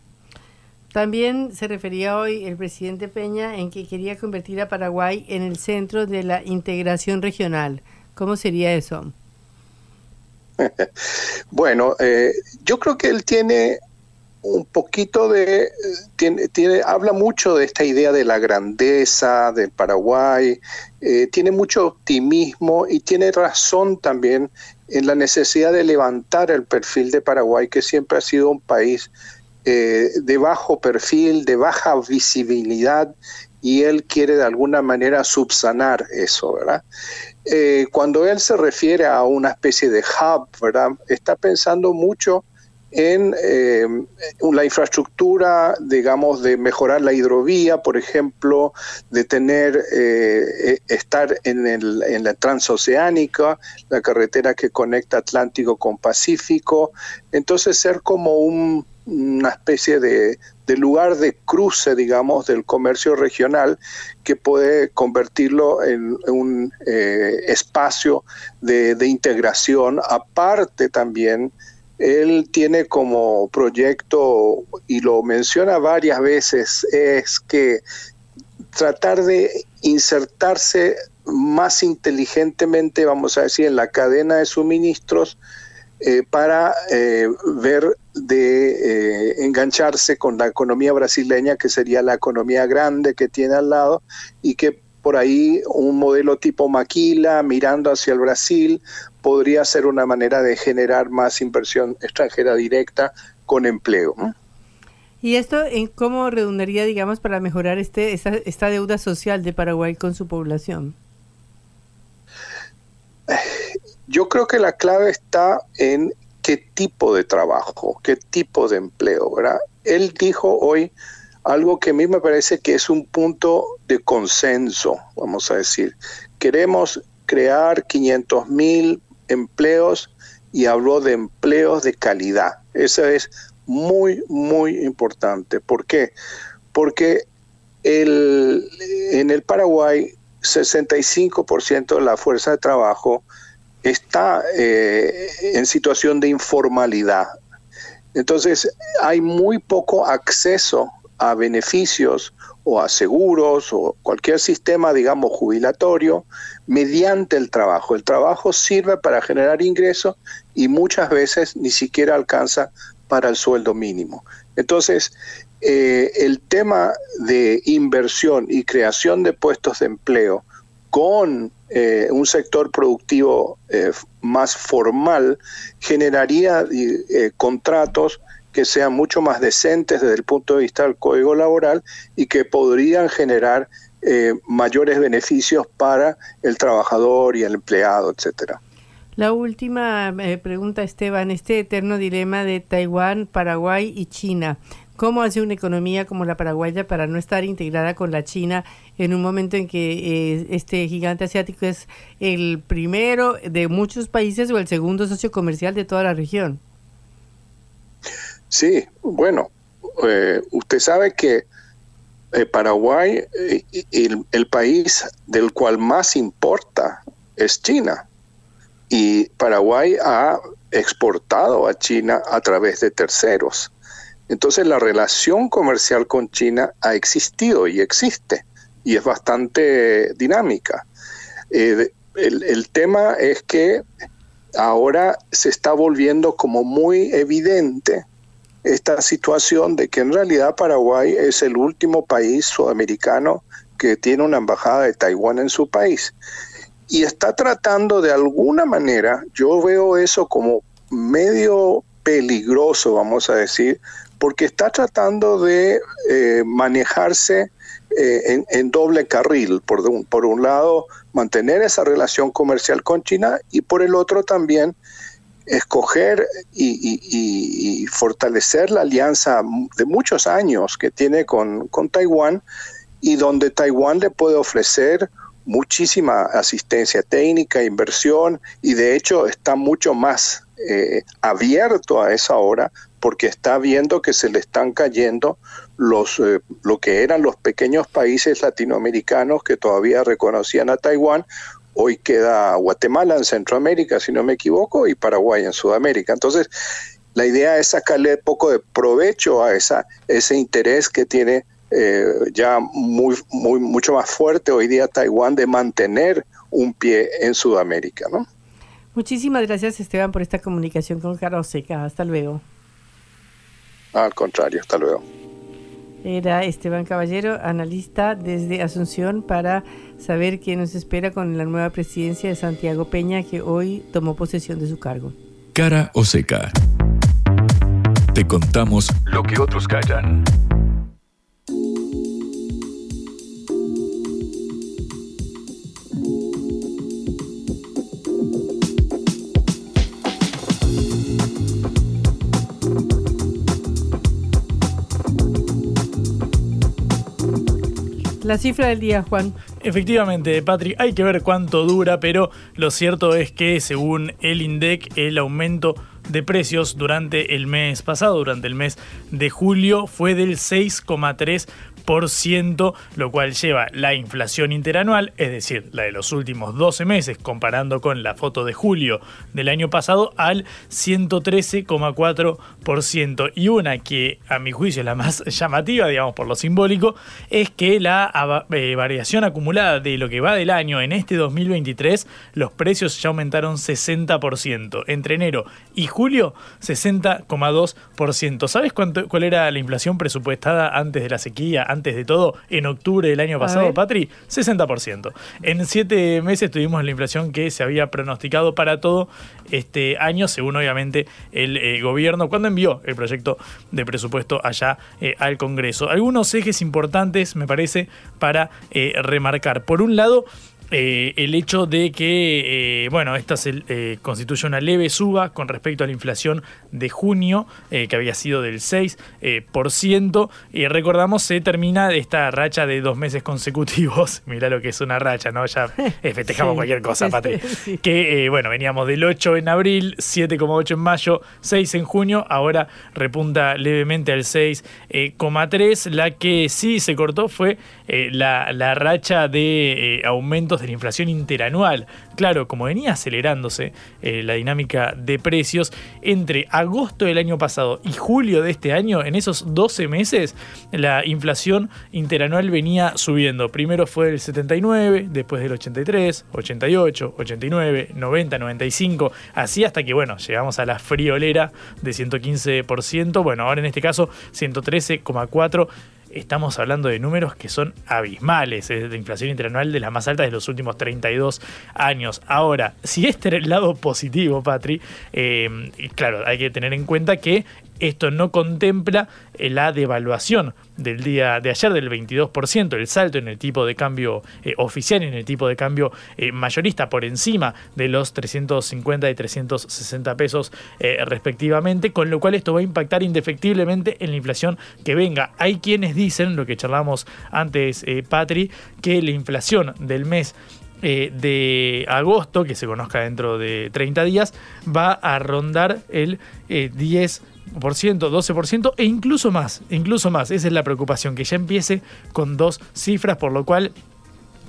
También se refería hoy el presidente Peña en que quería convertir a Paraguay en el centro de la integración regional. ¿Cómo sería eso? bueno, eh, yo creo que él tiene un poquito de, tiene, tiene, habla mucho de esta idea de la grandeza del Paraguay, eh, tiene mucho optimismo y tiene razón también en la necesidad de levantar el perfil de Paraguay, que siempre ha sido un país eh, de bajo perfil, de baja visibilidad, y él quiere de alguna manera subsanar eso, ¿verdad? Eh, cuando él se refiere a una especie de hub, ¿verdad? Está pensando mucho en eh, la infraestructura, digamos, de mejorar la hidrovía, por ejemplo, de tener, eh, estar en, el, en la transoceánica, la carretera que conecta Atlántico con Pacífico, entonces ser como una especie de, lugar de cruce, digamos, del comercio regional que puede convertirlo en un eh, espacio de, integración, aparte también él tiene como proyecto, y lo menciona varias veces, es que tratar de insertarse más inteligentemente, vamos a decir, en la cadena de suministros eh, para eh, ver de eh, engancharse con la economía brasileña, que sería la economía grande que tiene al lado, y que por ahí un modelo tipo Maquila, mirando hacia el Brasil, podría ser una manera de generar más inversión extranjera directa con empleo. ¿Y esto en cómo redundaría, digamos, para mejorar este, esta, deuda social de Paraguay con su población? Yo creo que la clave está en qué tipo de trabajo, qué tipo de empleo, ¿verdad? Él dijo hoy algo que a mí me parece que es un punto de consenso, vamos a decir. Queremos crear 500 mil empleos y habló de empleos de calidad. Eso es muy, muy importante. ¿Por qué? Porque el, en el Paraguay 65% de la fuerza de trabajo está eh, en situación de informalidad. Entonces hay muy poco acceso a beneficios o a seguros o cualquier sistema, digamos, jubilatorio mediante el trabajo. El trabajo sirve para generar ingresos y muchas veces ni siquiera alcanza para el sueldo mínimo. Entonces, eh, el tema de inversión y creación de puestos de empleo con eh, un sector productivo eh, más formal generaría contratos que sean mucho más decentes desde el punto de vista del código laboral y que podrían generar eh, mayores beneficios para el trabajador y el empleado, etcétera. La última eh, pregunta, Esteban, este eterno dilema de Taiwán, Paraguay y China. ¿Cómo hace una economía como la paraguaya para no estar integrada con la China en un momento en que eh, este gigante asiático es el primero de muchos países o el segundo socio comercial de toda la región? Sí, bueno, eh, usted sabe que eh, Paraguay, eh, el, país del cual más importa es China. Y Paraguay ha exportado a China a través de terceros. Entonces la relación comercial con China ha existido y existe y es bastante dinámica. el, tema es que ahora se está volviendo como muy evidente esta situación de que en realidad Paraguay es el último país sudamericano que tiene una embajada de Taiwán en su país. Y está tratando de alguna manera, yo veo eso como medio peligroso, vamos a decir, porque está tratando de eh, manejarse en, en, doble carril. Por un, por un lado, mantener esa relación comercial con China y por el otro también escoger y, fortalecer la alianza de muchos años que tiene con, con, Taiwán y donde Taiwán le puede ofrecer muchísima asistencia técnica, inversión y de hecho está mucho más eh, abierto a esa hora porque está viendo que se le están cayendo los, eh, lo que eran los pequeños países latinoamericanos que todavía reconocían a Taiwán Hoy queda Guatemala en Centroamérica, si no me equivoco, y Paraguay en Sudamérica. Entonces, la idea es sacarle poco de provecho a esa, ese interés que tiene eh, ya muy, mucho más fuerte hoy día Taiwán de mantener un pie en Sudamérica. ¿no? Muchísimas gracias Esteban por esta comunicación con Carlos Seca. Hasta luego. Al contrario, hasta luego. Era Esteban Caballero, analista desde Asunción, para saber qué nos espera con la nueva presidencia de Santiago Peña, que hoy tomó posesión de su cargo. Cara o seca. Te contamos lo que otros callan. La cifra del día, Juan. Efectivamente, Patrick, hay que ver cuánto dura, pero lo cierto es que según el INDEC, el aumento de precios durante el mes pasado, durante el mes de julio, fue del 6,3% lo cual lleva la inflación interanual, es decir, la de los últimos 12 meses, comparando con la foto de julio del año pasado, al 113,4%. Y una que a mi juicio es la más llamativa, digamos por lo simbólico, es que la eh, variación acumulada de lo que va del año en este 2023, los precios ya aumentaron 60%. Entre enero y julio, 60,2%. ¿Sabes cuánto, cuál era la inflación presupuestada antes de la sequía? Antes de todo, en octubre del año pasado, Patri, 60%. En siete meses tuvimos la inflación que se había pronosticado para todo este año, según obviamente el eh, gobierno, cuando envió el proyecto de presupuesto allá eh, al Congreso. Algunos ejes importantes, me parece, para eh, remarcar. Por un lado, eh, el hecho de que, eh, bueno, esta se eh, constituye una leve suba con respecto a la inflación de junio, que había sido del 6%, y recordamos, se termina esta racha de dos meses consecutivos, mira lo que es una racha, ¿no? Ya festejamos cualquier cosa, Patri. Que, bueno, veníamos del 8 en abril, 7,8 en mayo, 6 en junio, ahora repunta levemente al 6,3. la que sí se cortó fue la, la racha de aumentos de la inflación interanual. Claro, como venía acelerándose eh, la dinámica de precios, entre agosto del año pasado y julio de este año, en esos 12 meses, la inflación interanual venía subiendo. Primero fue del 79, después del 83, 88, 89, 90, 95, así hasta que, bueno, llegamos a la friolera de 115%. Bueno, ahora en este caso, 113,4% estamos hablando de números que son abismales, es de inflación interanual de las más altas de los últimos 32 años. Ahora, si este era el lado positivo, Patri, eh, claro, hay que tener en cuenta que esto no contempla eh, la devaluación del día de ayer del 22%, el salto en el tipo de cambio eh, oficial en el tipo de cambio eh, mayorista por encima de los 350 y 360 pesos respectivamente, con lo cual esto va a impactar indefectiblemente en la inflación que venga. Hay quienes dicen, lo que charlamos antes, Patri, que la inflación del mes de agosto, que se conozca dentro de 30 días, va a rondar el 10%. 12% e incluso más, incluso más. Esa es la preocupación, que ya empiece con dos cifras, por lo cual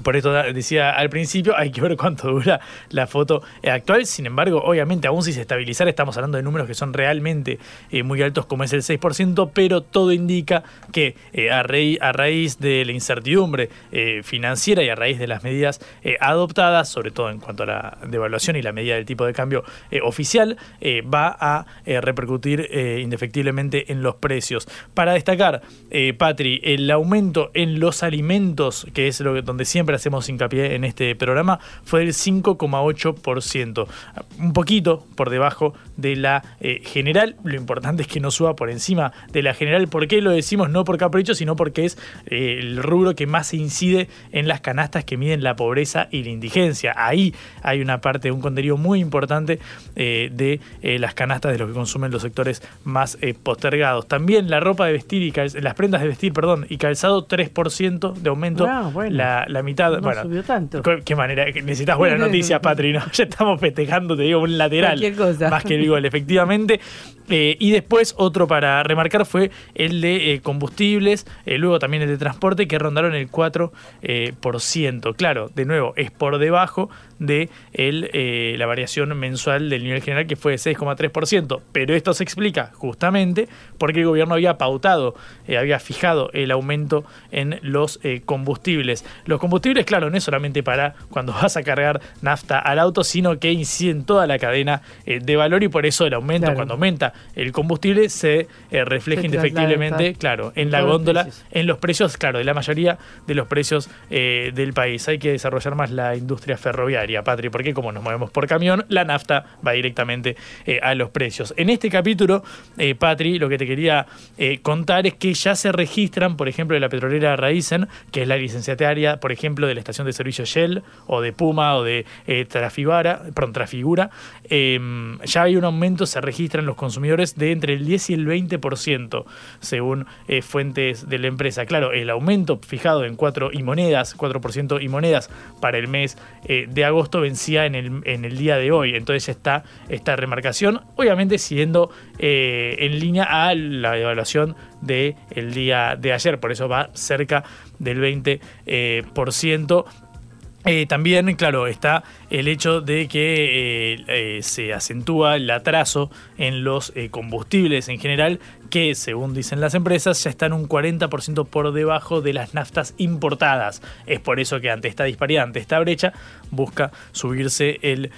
por esto decía al principio, hay que ver cuánto dura la foto actual. Sin embargo, obviamente, aún si se estabilizara, estamos hablando de números que son realmente eh, muy altos, como es el 6%, pero todo indica que eh, a, raíz de la incertidumbre eh, financiera y a raíz de las medidas adoptadas, sobre todo en cuanto a la devaluación y la medida del tipo de cambio oficial, va a repercutir indefectiblemente en los precios. Para destacar, Patri, el aumento en los alimentos, que es lo que, donde siempre siempre hacemos hincapié en este programa, fue del 5,8%. Un poquito por debajo de la eh, general. Lo importante es que no suba por encima de la general. ¿Por qué lo decimos? No por capricho, sino porque es eh, el rubro que más incide en las canastas que miden la pobreza y la indigencia. Ahí hay una parte, un contenido muy importante eh, de las canastas de los que consumen los sectores más postergados. También la ropa de vestir y las prendas de vestir, perdón, y calzado 3% de aumento. Ah, bueno. la, la, mitad. No bueno, subió tanto. ¿Qué manera? Necesitas buenas noticias, Patri, ¿no? Ya estamos festejando, te digo, un lateral. cosa. Más que el gol, efectivamente. Eh, y después otro para remarcar fue el de eh, combustibles, eh, luego también el de transporte que rondaron el 4%. por ciento. Claro, de nuevo, es por debajo de el, la variación mensual del nivel general que fue de 6,3%. Pero esto se explica justamente porque el gobierno había pautado, había fijado el aumento en los combustibles. Los combustibles, claro, no es solamente para cuando vas a cargar nafta al auto, sino que inciden toda la cadena de valor y por eso el aumento, cuando aumenta el combustible se eh, refleja indefectiblemente, claro, en la góndola, en los precios, claro, de la mayoría de los precios eh, del país. Hay que desarrollar más la industria ferroviaria, Patri, porque como nos movemos por camión, la nafta va directamente eh, a los precios. En este capítulo, Patri, lo que te quería contar es que ya se registran, por ejemplo, de la petrolera Raizen, que es la licenciataria, por ejemplo, de la estación de servicio Shell, o de Puma, o de perdón, Trafigura, ya hay un aumento, se registran los consumidores de entre el 10 y el 20%, según eh, fuentes de la empresa. Claro, el aumento fijado en 4 y monedas, 4% y monedas para el mes eh, de agosto vencía en el, día de hoy. Entonces está esta remarcación, obviamente siguiendo eh, en línea a la evaluación del el día de ayer, por eso va cerca del 20%. Eh, también, claro, está el hecho de que eh, eh, se acentúa el atraso en los combustibles en general, que según dicen las empresas ya están un 40% por debajo de las naftas importadas. Es por eso que ante esta disparidad, ante esta brecha, busca subirse el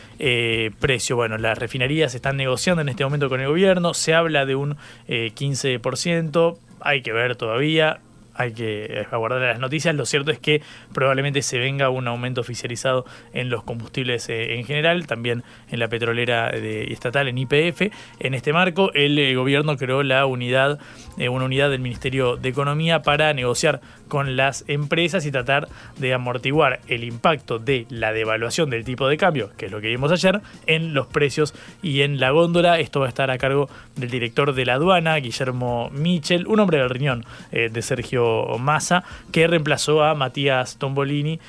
precio. Bueno, las refinerías están negociando en este momento con el gobierno, se habla de un 15%, hay que ver todavía hay que aguardar las noticias. Lo cierto es que probablemente se venga un aumento oficializado en los combustibles eh, en general, también en la petrolera de, estatal, en IPF. En este marco, el eh, gobierno creó la unidad, eh, una unidad del Ministerio de Economía para negociar con las empresas y tratar de amortiguar el impacto de la devaluación del tipo de cambio, que es lo que vimos ayer, en los precios y en la góndola. Esto va a estar a cargo del director de la aduana, Guillermo Michel, un hombre del riñón de Sergio Massa, que reemplazó a Matías Tombolini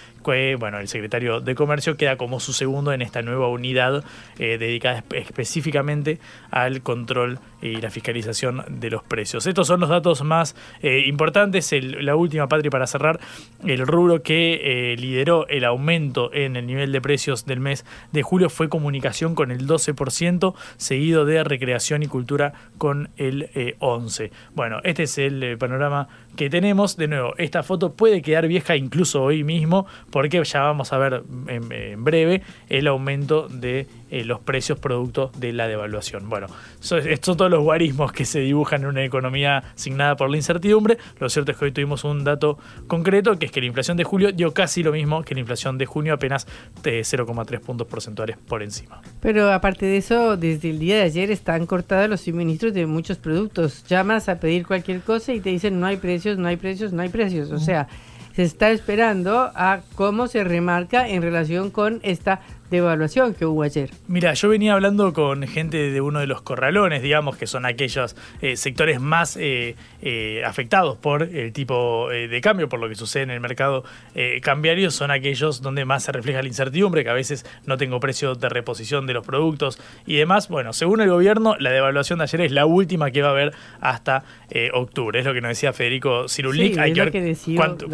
bueno, el secretario de Comercio queda como su segundo en esta nueva unidad eh, dedicada específicamente al control y la fiscalización de los precios. Estos son los datos más eh, importantes. la última, Patria, para cerrar, el rubro que eh, lideró el aumento en el nivel de precios del mes de julio fue comunicación con el 12%, seguido de recreación y cultura con el 11%. Bueno, este es el panorama que tenemos. De nuevo, esta foto puede quedar vieja incluso hoy mismo porque ya vamos a ver en, breve el aumento de eh, los precios producto de la devaluación. Bueno, estos son todos los guarismos que se dibujan en una economía signada por la incertidumbre. Lo cierto es que hoy tuvimos un dato concreto, que es que la inflación de julio dio casi lo mismo que la inflación de junio, apenas de 0,3 puntos porcentuales por encima. Pero aparte de eso, desde el día de ayer están cortados los suministros de muchos productos. Llamas a pedir cualquier cosa y te dicen no hay precios, no hay precios, no hay precios. O sea, se está esperando a cómo se remarca en relación con esta de evaluación que hubo ayer. Mira, yo venía hablando con gente de uno de los corralones, digamos, que son aquellos eh, sectores más eh, eh, afectados por el tipo de cambio, por lo que sucede en el mercado cambiario, son aquellos donde más se refleja la incertidumbre, que a veces no tengo precio de reposición de los productos y demás. Bueno, según el gobierno, la devaluación de ayer es la última que va a haber hasta octubre. Es lo que nos decía Federico Cirulic. Hay que ver cuánto,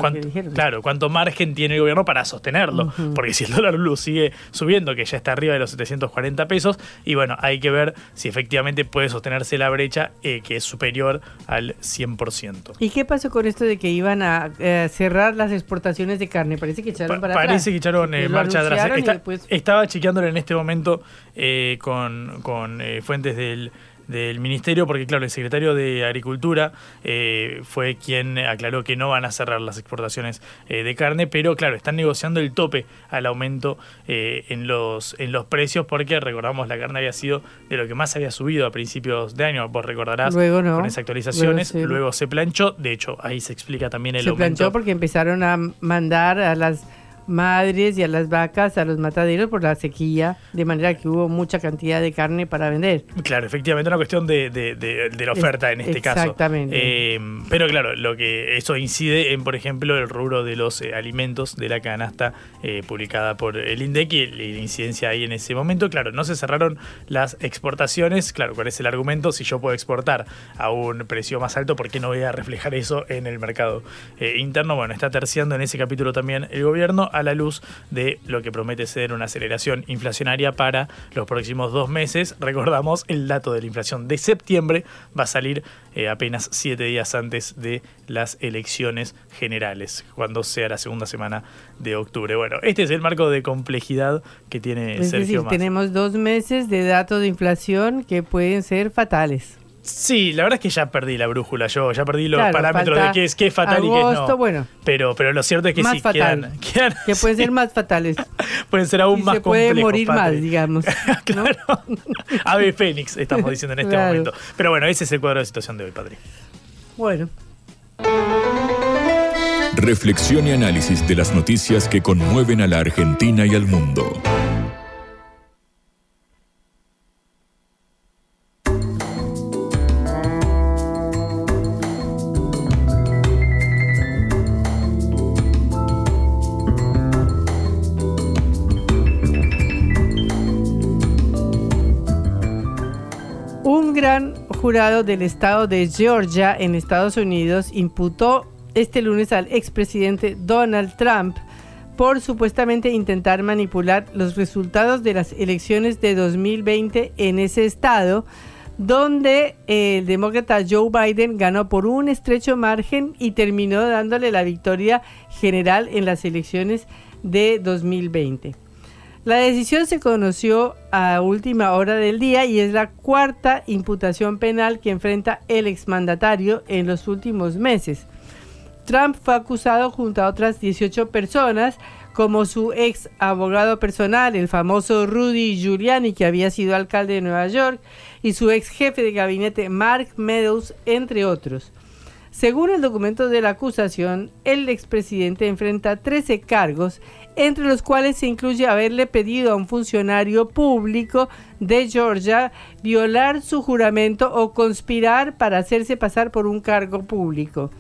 claro, cuánto margen tiene el gobierno para sostenerlo, porque si el dólar blue sigue subiendo, que ya está arriba de los 740 pesos. Y bueno, hay que ver si efectivamente puede sostenerse la brecha eh, que es superior al 100%. ¿Y qué pasó con esto de que iban a eh, cerrar las exportaciones de carne? Parece que echaron para Parece que echaron en marcha atrás. Estaba chequeándolo en este momento eh, con, con fuentes del del ministerio, porque claro, el secretario de Agricultura eh, fue quien aclaró que no van a cerrar las exportaciones eh, de carne, pero claro, están negociando el tope al aumento eh, en, los, en los precios, porque recordamos la carne había sido de lo que más había subido a principios de año, vos recordarás Luego no. con esas actualizaciones, Luego se planchó, de hecho ahí se explica también el Se aumento. planchó porque empezaron a mandar a las madres y a las vacas a los mataderos por la sequía, de manera que hubo mucha cantidad de carne para vender. Claro, efectivamente, una cuestión de, de- de- de la oferta en este caso. Exactamente. Eh, pero claro, lo que eso incide en, por ejemplo, el rubro de los eh, alimentos de la canasta eh, publicada por el INDEC y la incidencia ahí en ese momento. Claro, no se cerraron las exportaciones. Claro, ¿cuál es el argumento? Si yo puedo exportar a un precio más alto, ¿por qué no voy a reflejar eso en el mercado eh, interno? Bueno, está terciando en ese capítulo también el gobierno a la luz de lo que promete ser una aceleración inflacionaria para los próximos dos meses. Recordamos, el dato de la inflación de septiembre va a salir eh, apenas siete días antes de las elecciones generales, cuando sea la segunda semana de octubre. Bueno, este es el marco de complejidad que tiene Es Sergio decir, tenemos dos meses de datos de inflación que pueden ser fatales. Sí, la verdad es que ya perdí la brújula, yo ya perdí los Claro, parámetros de qué es, qué es fatal y qué es no. bueno. pero, pero lo cierto es que más sí, fatal. quedan, quedan- que pueden ser más fatales. pueden ser aún y más se puede complejos, morir Patri. más, digamos. ¿no? Ave Fénix, estamos diciendo en este Claro. momento. Pero bueno, ese es el cuadro de situación de hoy, Patri. Bueno. Reflexión y análisis de las noticias que conmueven a la Argentina y al mundo. Jurado del estado de Georgia en Estados Unidos imputó este lunes al expresidente Donald Trump por supuestamente intentar manipular los resultados de las elecciones de 2020 en ese estado, donde el demócrata Joe Biden ganó por un estrecho margen y terminó dándole la victoria general en las elecciones de 2020. La decisión se conoció a última hora del día y es la cuarta imputación penal que enfrenta el exmandatario en los últimos meses. Trump fue acusado junto a otras 18 personas, como su ex abogado personal, el famoso Rudy Giuliani, que había sido alcalde de Nueva York, y su ex jefe de gabinete Mark Meadows, entre otros. Según el documento de la acusación, el expresidente enfrenta 13 cargos, entre los cuales se incluye haberle pedido a un funcionario público de Georgia violar su juramento o conspirar para hacerse pasar por un cargo público.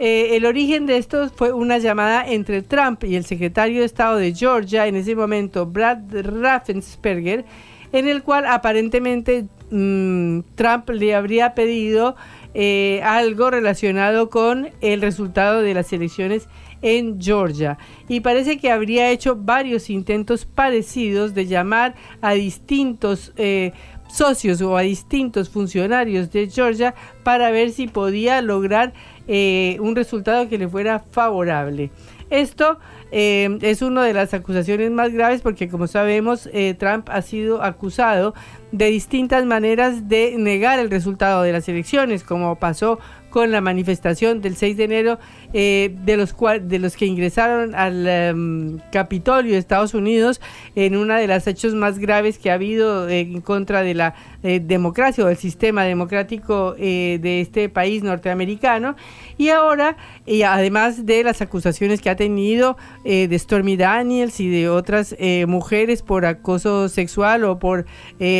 Eh, el origen de esto fue una llamada entre Trump y el secretario de Estado de Georgia, en ese momento Brad Raffensperger, en el cual aparentemente mm, Trump le habría pedido eh, algo relacionado con el resultado de las elecciones en Georgia. Y parece que habría hecho varios intentos parecidos de llamar a distintos eh, socios o a distintos funcionarios de Georgia para ver si podía lograr eh, un resultado que le fuera favorable. Esto eh, es una de las acusaciones más graves porque como sabemos Trump ha sido acusado de distintas maneras de negar el resultado de las elecciones, como pasó con la manifestación del 6 de enero eh, de, los cual, de los que ingresaron al um, Capitolio de Estados Unidos en una de las hechos más graves que ha habido en contra de la eh, democracia o del sistema democrático eh, de este país norteamericano y ahora y además de las acusaciones que ha tenido de Stormy Daniels y de otras mujeres por acoso sexual o por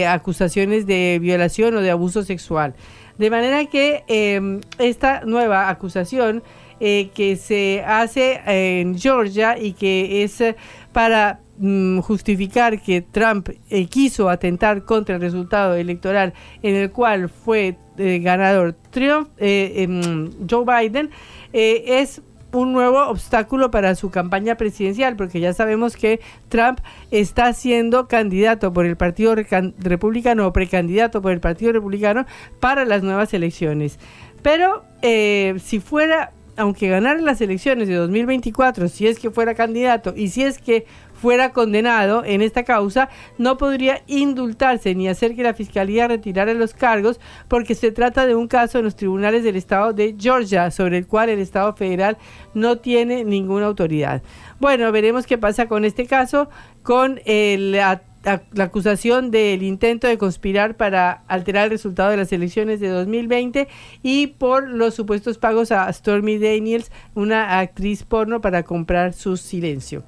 acusaciones de violación o de abuso sexual. De manera que eh, esta nueva acusación eh, que se hace en Georgia y que es eh, para mm, justificar que Trump eh, quiso atentar contra el resultado electoral en el cual fue ganador Trump, em, Joe Biden, es un nuevo obstáculo para su campaña presidencial, porque ya sabemos que Trump está siendo candidato por el Partido Republicano o precandidato por el Partido Republicano para las nuevas elecciones. Pero si fuera, aunque ganara las elecciones de 2024, si es que fuera candidato y si es que fuera condenado en esta causa, no podría indultarse ni hacer que la Fiscalía retirara los cargos porque se trata de un caso en los tribunales del estado de Georgia sobre el cual el Estado federal no tiene ninguna autoridad. Bueno, veremos qué pasa con este caso, con el la acusación del intento de conspirar para alterar el resultado de las elecciones de 2020 y por los supuestos pagos a Stormy Daniels, una actriz porno, para comprar su silencio.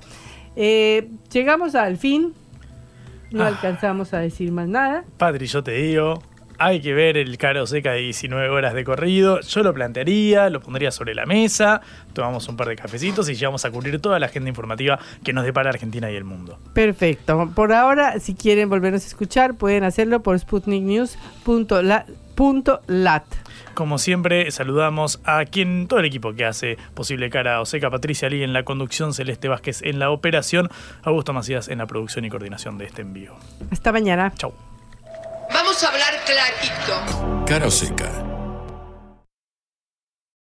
Eh, llegamos al fin, no ah. alcanzamos a decir más nada. Padre, yo te digo, hay que ver el caro seca de 19 horas de corrido. Yo lo plantearía, lo pondría sobre la mesa, tomamos un par de cafecitos y llegamos a cubrir toda la agenda informativa que nos depara Argentina y el mundo. Perfecto. Por ahora, si quieren volvernos a escuchar, pueden hacerlo por sputniknews.lat. Como siempre, saludamos a quien, todo el equipo que hace posible Cara Oseca, Patricia Lee en la conducción, Celeste Vázquez en la operación, Augusto Macías en la producción y coordinación de este envío. Hasta mañana. Chau. Vamos a hablar clarito. Cara o seca.